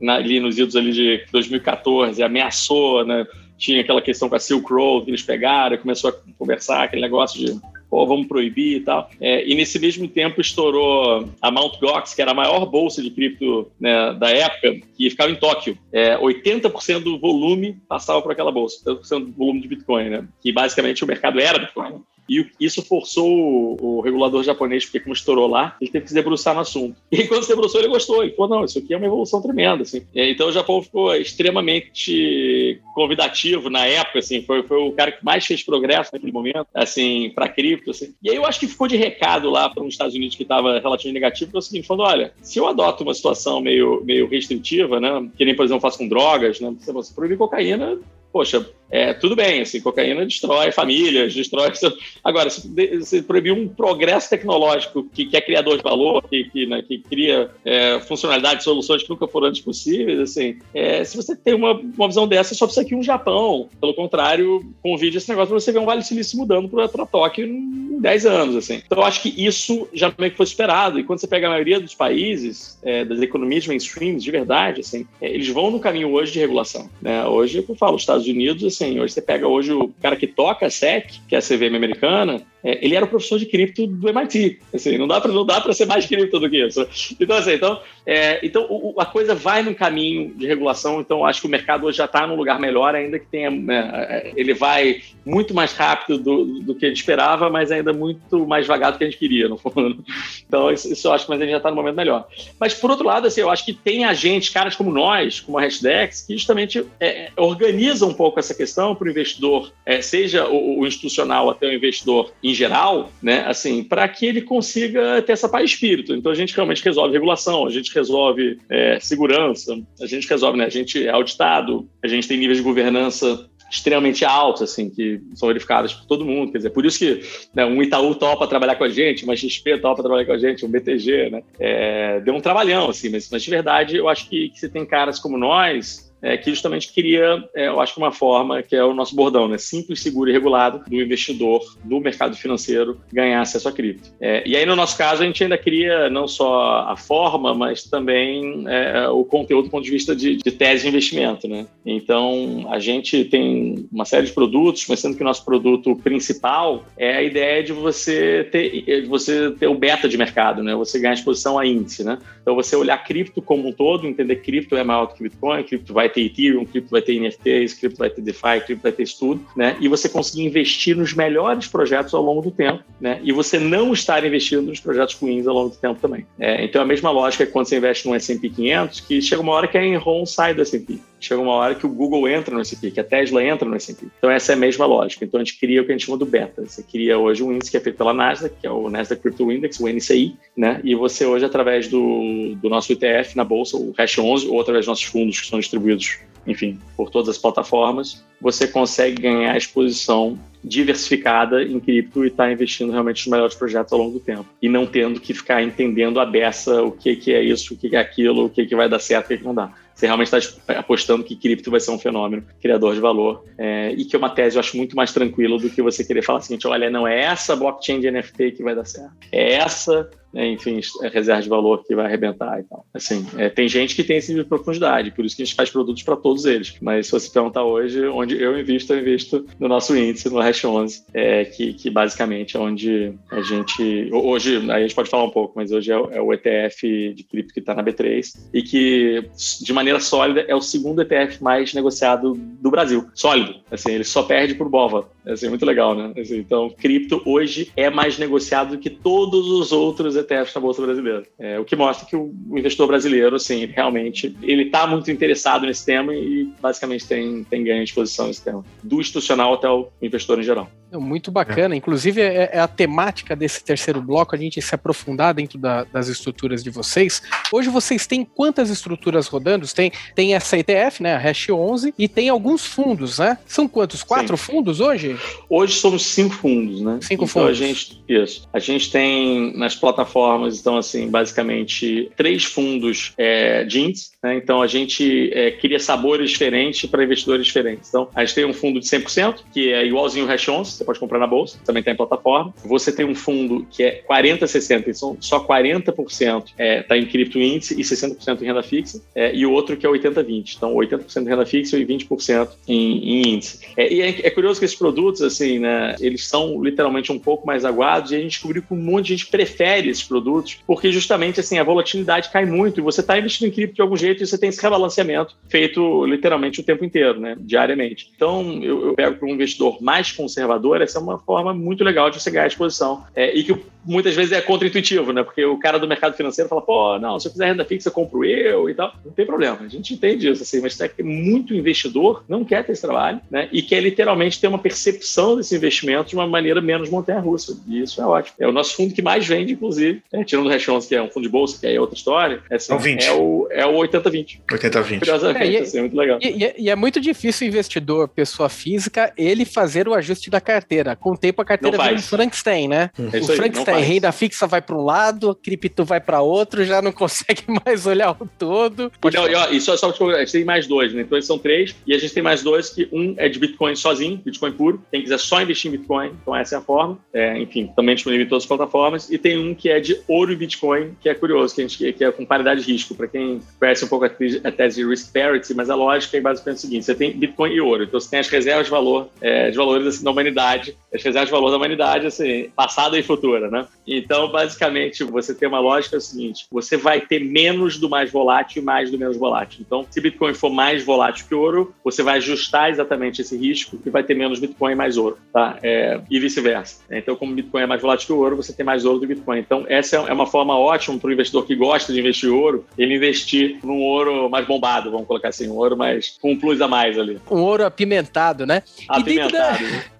na, ali nos idos ali de 2014, ameaçou, né? Tinha aquela questão com a Silk Road que eles pegaram, começou a conversar aquele negócio de pô, vamos proibir e tal. É, e nesse mesmo tempo estourou a Mt. Gox, que era a maior bolsa de cripto né, da época, que ficava em Tóquio. É, 80% do volume passava por aquela bolsa, 80% do volume de Bitcoin, né? Que basicamente o mercado era Bitcoin. E isso forçou o, o, regulador japonês, porque como estourou lá, ele teve que se debruçar no assunto. E quando se debruçou, ele gostou. Ele falou, não, isso aqui é uma evolução tremenda, assim. Então o Japão ficou extremamente convidativo na época, assim. Foi, foi o cara que mais fez progresso naquele momento, assim, para cripto, assim. E aí eu acho que ficou de recado lá para os Estados Unidos que estava relativamente negativo, é o seguinte, falando, olha, se eu adoto uma situação meio, meio restritiva, né, que nem, por exemplo, faço com drogas, né, você proibir cocaína, poxa, é, tudo bem, assim, cocaína destrói famílias, destrói. Agora, se proibir um progresso tecnológico que, que é criador de valor, que, que, né, que cria é, funcionalidades, soluções que nunca foram antes possíveis, assim, é, se você tem uma, uma visão dessa, só precisa aqui um Japão. Pelo contrário, convide esse negócio para você ver um Vale Silício mudando para Tóquio em 10 anos, assim. Então, eu acho que isso já meio que foi esperado. E quando você pega a maioria dos países, é, das economias mainstreams, de verdade, assim, é, eles vão no caminho hoje de regulação. Né? Hoje, eu falo, os Estados Unidos, assim, assim, hoje você pega hoje o cara que toca a SEC, que é a CVM americana, é, ele era o professor de cripto do MIT. Assim, não dá para não dá para ser mais cripto do que isso. Então assim, então, é, então o, a coisa vai num caminho de regulação. Então acho que o mercado hoje já está num lugar melhor, ainda que tenha, né, ele vai muito mais rápido do, do que a gente esperava, mas ainda muito mais devagar do que a gente queria, no fundo. Então isso, isso eu acho que mas a gente já está no momento melhor. Mas por outro lado, assim, eu acho que tem agentes, caras como nós, como a Hashdex, que justamente é, é organizam um pouco essa questão para o investidor, é, seja o, o institucional até o investidor em geral, né, assim, para que ele consiga ter essa paz de espírito. Então a gente realmente resolve regulação, a gente resolve é, segurança, a gente resolve, né, a gente é auditado, a gente tem níveis de governança extremamente altos, assim, que são verificados por todo mundo. Quer dizer, por isso que né, um Itaú topa trabalhar com a gente, uma XP topa trabalhar com a gente, um BTG, né? É, deu um trabalhão, assim, mas, mas de verdade eu acho que, que você tem caras como nós é, que justamente cria, é, eu acho que uma forma, que é o nosso bordão, né? Simples, seguro e regulado do investidor do mercado financeiro ganhar acesso a cripto. É, e aí, no nosso caso, a gente ainda cria não só a forma, mas também é, o conteúdo do ponto de vista de, de, tese de investimento, né? Então, a gente tem uma série de produtos, mas sendo que o nosso produto principal é a ideia de você ter, de você ter o beta de mercado, né? Você ganhar exposição a índice, né? Então, você olhar cripto como um todo, entender que cripto é maior do que Bitcoin, cripto vai ter Ethereum, cripto vai ter NFTs, cripto vai ter DeFi, cripto vai ter isso tudo, né? E você conseguir investir nos melhores projetos ao longo do tempo, né? E você não estar investindo nos projetos ruins ao longo do tempo também. É, então, a mesma lógica que quando você investe no S&P 500, que chega uma hora que a Enron sai do S&P chega uma hora que o Google entra no S&P, que a Tesla entra no S&P. Então essa é a mesma lógica. Então a gente cria o que a gente chama do beta. Você cria hoje um índice que é feito pela Nasdaq, que é o Nasdaq Crypto Index, o NCI, né? E você hoje através do, do nosso ETF na bolsa, o Hash 11, ou através dos nossos fundos que são distribuídos, enfim, por todas as plataformas, você consegue ganhar exposição diversificada em cripto e estar tá investindo realmente nos melhores projetos ao longo do tempo. E não tendo que ficar entendendo a beça o que, que é isso, o que, que é aquilo, o que, que vai dar certo, o que, que não dá. Você realmente está apostando que cripto vai ser um fenômeno criador de valor é, e que é uma tese, eu acho, muito mais tranquila do que você querer falar assim, olha, não é essa blockchain de NFT que vai dar certo. É essa né, enfim, é reserva de valor que vai arrebentar e tal. Assim, é, tem gente que tem esse nível de profundidade, por isso que a gente faz produtos para todos eles. Mas se você perguntar hoje, onde eu invisto, eu invisto no nosso índice, no Hash 11, é, que, que basicamente é onde a gente. Hoje, aí a gente pode falar um pouco, mas hoje é, é o ETF de cripto que está na B3 e que, de maneira sólida, é o segundo ETF mais negociado do Brasil. Sólido. Assim, ele só perde por BOVA. Assim, muito legal, né? Assim, então, cripto hoje é mais negociado do que todos os outros ETFs na Bolsa Brasileira. É, o que mostra que o investidor brasileiro, assim, realmente, ele está muito interessado nesse tema e basicamente tem, tem ganho de exposição nesse tema, do institucional até o investidor em geral. Muito bacana. É. Inclusive, é, é, a temática desse terceiro bloco, a gente se aprofundar dentro da, das estruturas de vocês. Hoje vocês têm quantas estruturas rodando? Tem, tem essa ETF, né? A Hash 11, e tem alguns fundos, né? São quantos? Quatro Sim. fundos hoje? Hoje somos cinco fundos, né? Cinco então, fundos. A gente, isso. A gente tem nas plataformas, então, assim, basicamente, três fundos é, de índice, né? Então, a gente é, cria sabores diferentes para investidores diferentes. Então, a gente tem um fundo de 100%, que é igualzinho o Hash 11, você pode comprar na bolsa, também tem em plataforma. Você tem um fundo que é 40-60, então só 40% está é, tá em cripto índice e 60% em renda fixa, é, e o outro que é 80-20, então 80% em renda fixa e 20% em, em índice. É, e é, é, curioso que esses produtos, assim, né, eles são literalmente um pouco mais aguados e a gente descobriu que um monte de gente prefere esses produtos porque justamente, assim, a volatilidade cai muito e você está investindo em cripto de algum jeito e você tem esse rebalanceamento feito literalmente o tempo inteiro, né, diariamente. Então, eu, eu pego para um investidor mais conservador, essa é uma forma muito legal de você ganhar exposição é, e que muitas vezes é contra-intuitivo, né, porque o cara do mercado financeiro fala, pô, não, se eu fizer renda fixa, eu compro eu e tal. Não tem problema, a gente entende isso, assim, mas é que muito investidor não quer ter esse trabalho, né, e quer literalmente ter uma percepção desse investimento de uma maneira menos montanha-russa, e isso é ótimo. É o nosso fundo que mais vende, inclusive, né, tirando o Hash que é um fundo de bolsa, que é outra história, é, assim, é o 20. É o, é o 80-20. 80-20. Curiosamente, é, e, assim, é muito legal. E, e, e, é muito difícil o investidor, pessoa física, ele fazer o ajuste da carteira. Com o tempo, a carteira vira um Frankenstein, né? Hum. o Frankenstein, renda fixa vai para um lado, cripto vai para outro, já não consegue mais olhar o todo. Não, e, ó, e só, só a gente tem mais dois, né? Então eles são três, e a gente tem mais dois, que um é de Bitcoin sozinho, Bitcoin puro. Quem quiser só investir em Bitcoin, então essa é a forma. É, enfim, também disponível em todas as plataformas. E tem um que é de ouro e Bitcoin, que é curioso, que, a gente, que é com paridade de risco. Para quem conhece um pouco a, a tese de risk parity, mas a lógica é basicamente o seguinte: você tem Bitcoin e ouro. Então você tem as reservas de valor, é, de valores assim, da humanidade, as reservas de valor da humanidade, assim, passada e futura, né? Então, basicamente, você tem uma lógica é seguinte: você vai ter menos do mais volátil e mais do menos volátil. Então, se Bitcoin for mais volátil que ouro, você vai ajustar exatamente esse risco e vai ter menos Bitcoin e mais ouro, tá? É, e vice-versa. Então, como Bitcoin é mais volátil que ouro, você tem mais ouro do Bitcoin. Então, essa é uma forma ótima para o investidor que gosta de investir ouro, ele investir num ouro mais bombado, vamos colocar assim, um ouro mais com um plus a mais ali. Um ouro apimentado, né? Apimentado. E dentro da,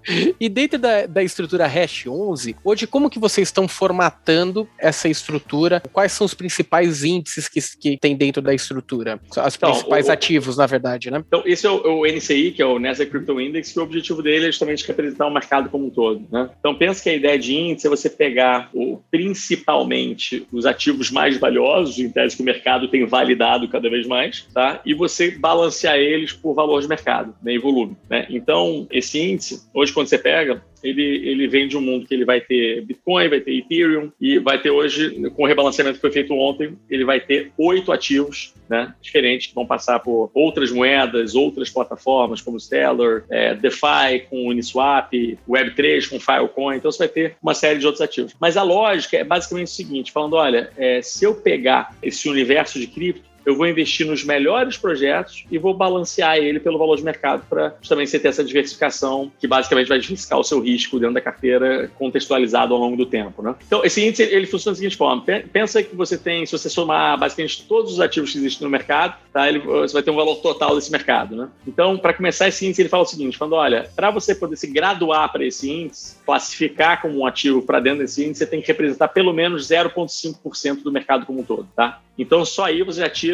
da estrutura Hash 11, hoje como que vocês estão formatando essa estrutura? Quais são os principais índices que, que tem dentro da estrutura? Os então, principais o, ativos, na verdade, né? Então, esse é o, o, NCI, que é o Nasdaq Crypto Index, que o objetivo dele é justamente representar o mercado como um todo, né? Então, pensa que a ideia de índice é você pegar o, principalmente os ativos mais valiosos, em tese que o mercado tem validado cada vez mais, tá? E você balancear eles por valor de mercado, né? E volume, né? Então, esse índice, hoje quando você pega, ele, ele vem de um mundo que ele vai ter Bitcoin, vai ter Ethereum e vai ter hoje, com o rebalanceamento que foi feito ontem, ele vai ter oito ativos né, diferentes que vão passar por outras moedas, outras plataformas como Stellar, é, DeFi com Uniswap, Web3 com Filecoin, então você vai ter uma série de outros ativos. Mas a lógica é basicamente o seguinte, falando, olha, é, se eu pegar esse universo de cripto, eu vou investir nos melhores projetos e vou balancear ele pelo valor de mercado para também você ter essa diversificação que basicamente vai diversificar o seu risco dentro da carteira contextualizado ao longo do tempo, né? Então, esse índice ele funciona da seguinte forma: pensa que você tem, se você somar basicamente todos os ativos que existem no mercado, tá? Ele, você vai ter um valor total desse mercado, né? Então, para começar esse índice, ele fala o seguinte: falando, olha, para você poder se graduar para esse índice, classificar como um ativo para dentro desse índice, você tem que representar pelo menos 0,5% do mercado como um todo, tá? Então, só aí você já tira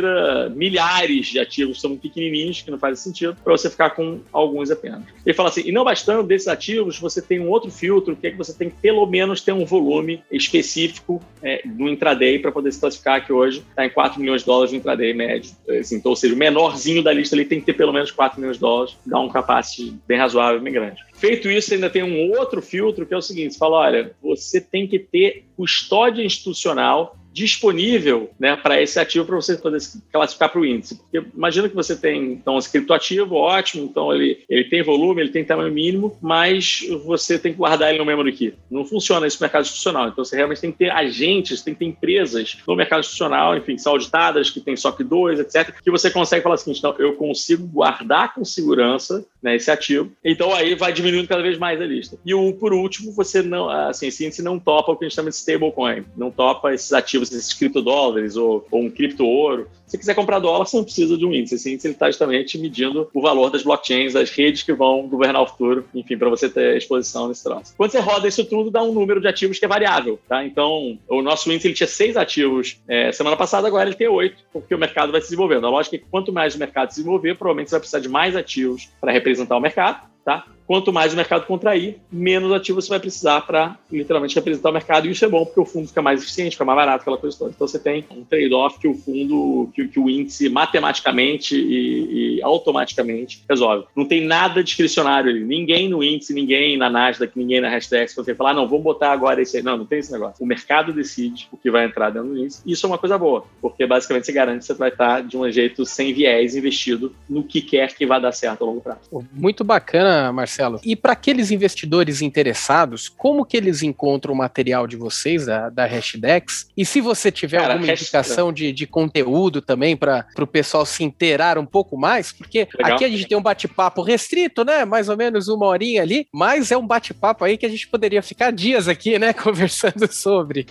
milhares de ativos são pequenininhos, que não fazem sentido, para você ficar com alguns apenas. Ele fala assim, e não bastando desses ativos, você tem um outro filtro, que é que você tem que pelo menos ter um volume específico é, no intraday para poder se classificar, que hoje está em 4 milhões de dólares no intraday médio. Assim, então, ou seja, o menorzinho da lista ali tem que ter pelo menos 4 milhões de dólares, dá um capacete bem razoável, bem grande. Feito isso, ainda tem um outro filtro que é o seguinte: você fala, olha, você tem que ter custódia institucional disponível né, para esse ativo para você poder classificar para o índice. Porque imagina que você tem então esse criptoativo, ótimo, então ele, ele tem volume, ele tem tamanho mínimo, mas você tem que guardar ele no memory key. Não funciona no mercado institucional. Então você realmente tem que ter agentes, tem que ter empresas no mercado institucional, enfim, que são auditadas, que tem SOC 2, etc., que você consegue falar assim, então eu consigo guardar com segurança né, esse ativo. Então aí vai diminuindo cada vez mais a lista. E o, por último, você não, assim, índice não topa o que a gente chama de stablecoin, não topa esses ativos, esses criptodólares ou, ou um cripto ouro. Se quiser comprar dólar, você não precisa de um índice. Esse índice está justamente medindo o valor das blockchains, das redes que vão governar o futuro, enfim, para você ter exposição nesse troço. Quando você roda isso tudo, dá um número de ativos que é variável, tá? Então, o nosso índice ele tinha seis ativos é, semana passada, agora ele tem oito, porque o mercado vai se desenvolvendo. A lógica é que quanto mais o mercado se desenvolver, provavelmente você vai precisar de mais ativos para representar o mercado, tá? Quanto mais o mercado contrair, menos ativo você vai precisar para literalmente representar o mercado. E isso é bom porque o fundo fica mais eficiente, fica mais barato, aquela coisa toda. Então você tem um trade-off que o fundo, que, que, o índice matematicamente e, e, automaticamente resolve. Não tem nada discricionário ali. Ninguém no índice, ninguém na Nasdaq, ninguém na hashtag, você falar, ah, não, vamos botar agora esse aí. Não, não tem esse negócio. O mercado decide o que vai entrar dentro do índice. Isso é uma coisa boa, porque basicamente você garante que você vai estar de um jeito sem viés investido no que quer que vai dar certo a longo prazo. Muito bacana, Marcelo Marcelo. E para aqueles investidores interessados, como que eles encontram o material de vocês, da, da Hashdex? E se você tiver Cara, alguma indicação de, de conteúdo também para o pessoal se inteirar um pouco mais, porque Legal. aqui a gente tem um bate-papo restrito, né? Mais ou menos uma horinha ali, mas é um bate-papo aí que a gente poderia ficar dias aqui, né? Conversando sobre.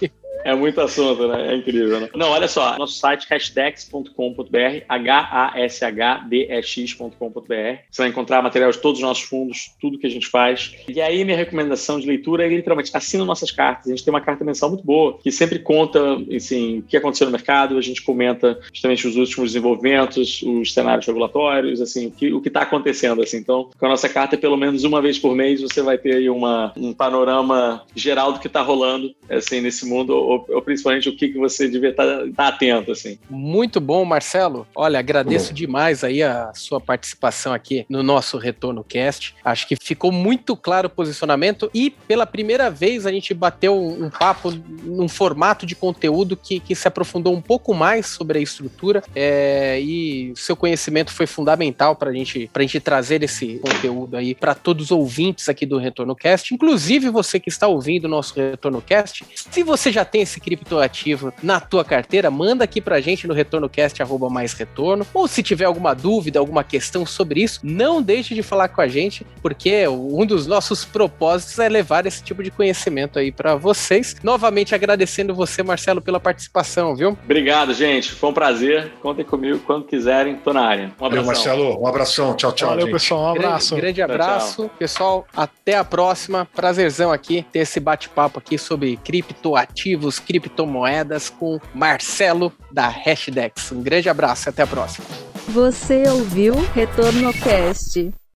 É muito assunto, né? É incrível, né? Não, olha só, nosso site hashdex.com.br, H-A-S-H-D-E-X.com.br. Você vai encontrar material de todos os nossos fundos, tudo que a gente faz. E aí, minha recomendação de leitura é literalmente assina nossas cartas. A gente tem uma carta mensal muito boa, que sempre conta, assim, o que aconteceu no mercado, a gente comenta justamente os últimos desenvolvimentos, os cenários regulatórios, assim, o que o está acontecendo, assim. Então, com a nossa carta, pelo menos uma vez por mês, você vai ter aí uma, um panorama geral do que está rolando, assim, nesse mundo ou, ou principalmente o que, que você devia estar tá, tá atento, assim. Muito bom, Marcelo. Olha, agradeço demais aí a sua participação aqui no nosso Retorno Cast. Acho que ficou muito claro o posicionamento e pela primeira vez a gente bateu um, um papo num formato de conteúdo que, que se aprofundou um pouco mais sobre a estrutura é, e seu conhecimento foi fundamental para gente, a gente trazer esse conteúdo aí para todos os ouvintes aqui do Retorno Cast, inclusive você que está ouvindo o nosso Retorno Cast. Se você já tem esse criptoativo na tua carteira, manda aqui pra gente no retornocast arroba mais retorno. Ou se tiver alguma dúvida, alguma questão sobre isso, não deixe de falar com a gente, porque um dos nossos propósitos é levar esse tipo de conhecimento aí para vocês. Novamente agradecendo você, Marcelo, pela participação, viu? Obrigado, gente. Foi um prazer. Contem comigo quando quiserem. Tô na área. Um abraço. Marcelo. Um abração. Tchau, tchau. Valeu, gente. pessoal. Um abraço. Grande, grande abraço. Tchau, tchau. Pessoal, até a próxima. Prazerzão aqui ter esse bate-papo aqui sobre criptoativos criptomoedas com Marcelo da Hashdex. Um grande abraço e até a próxima. Você ouviu Retorno Cast.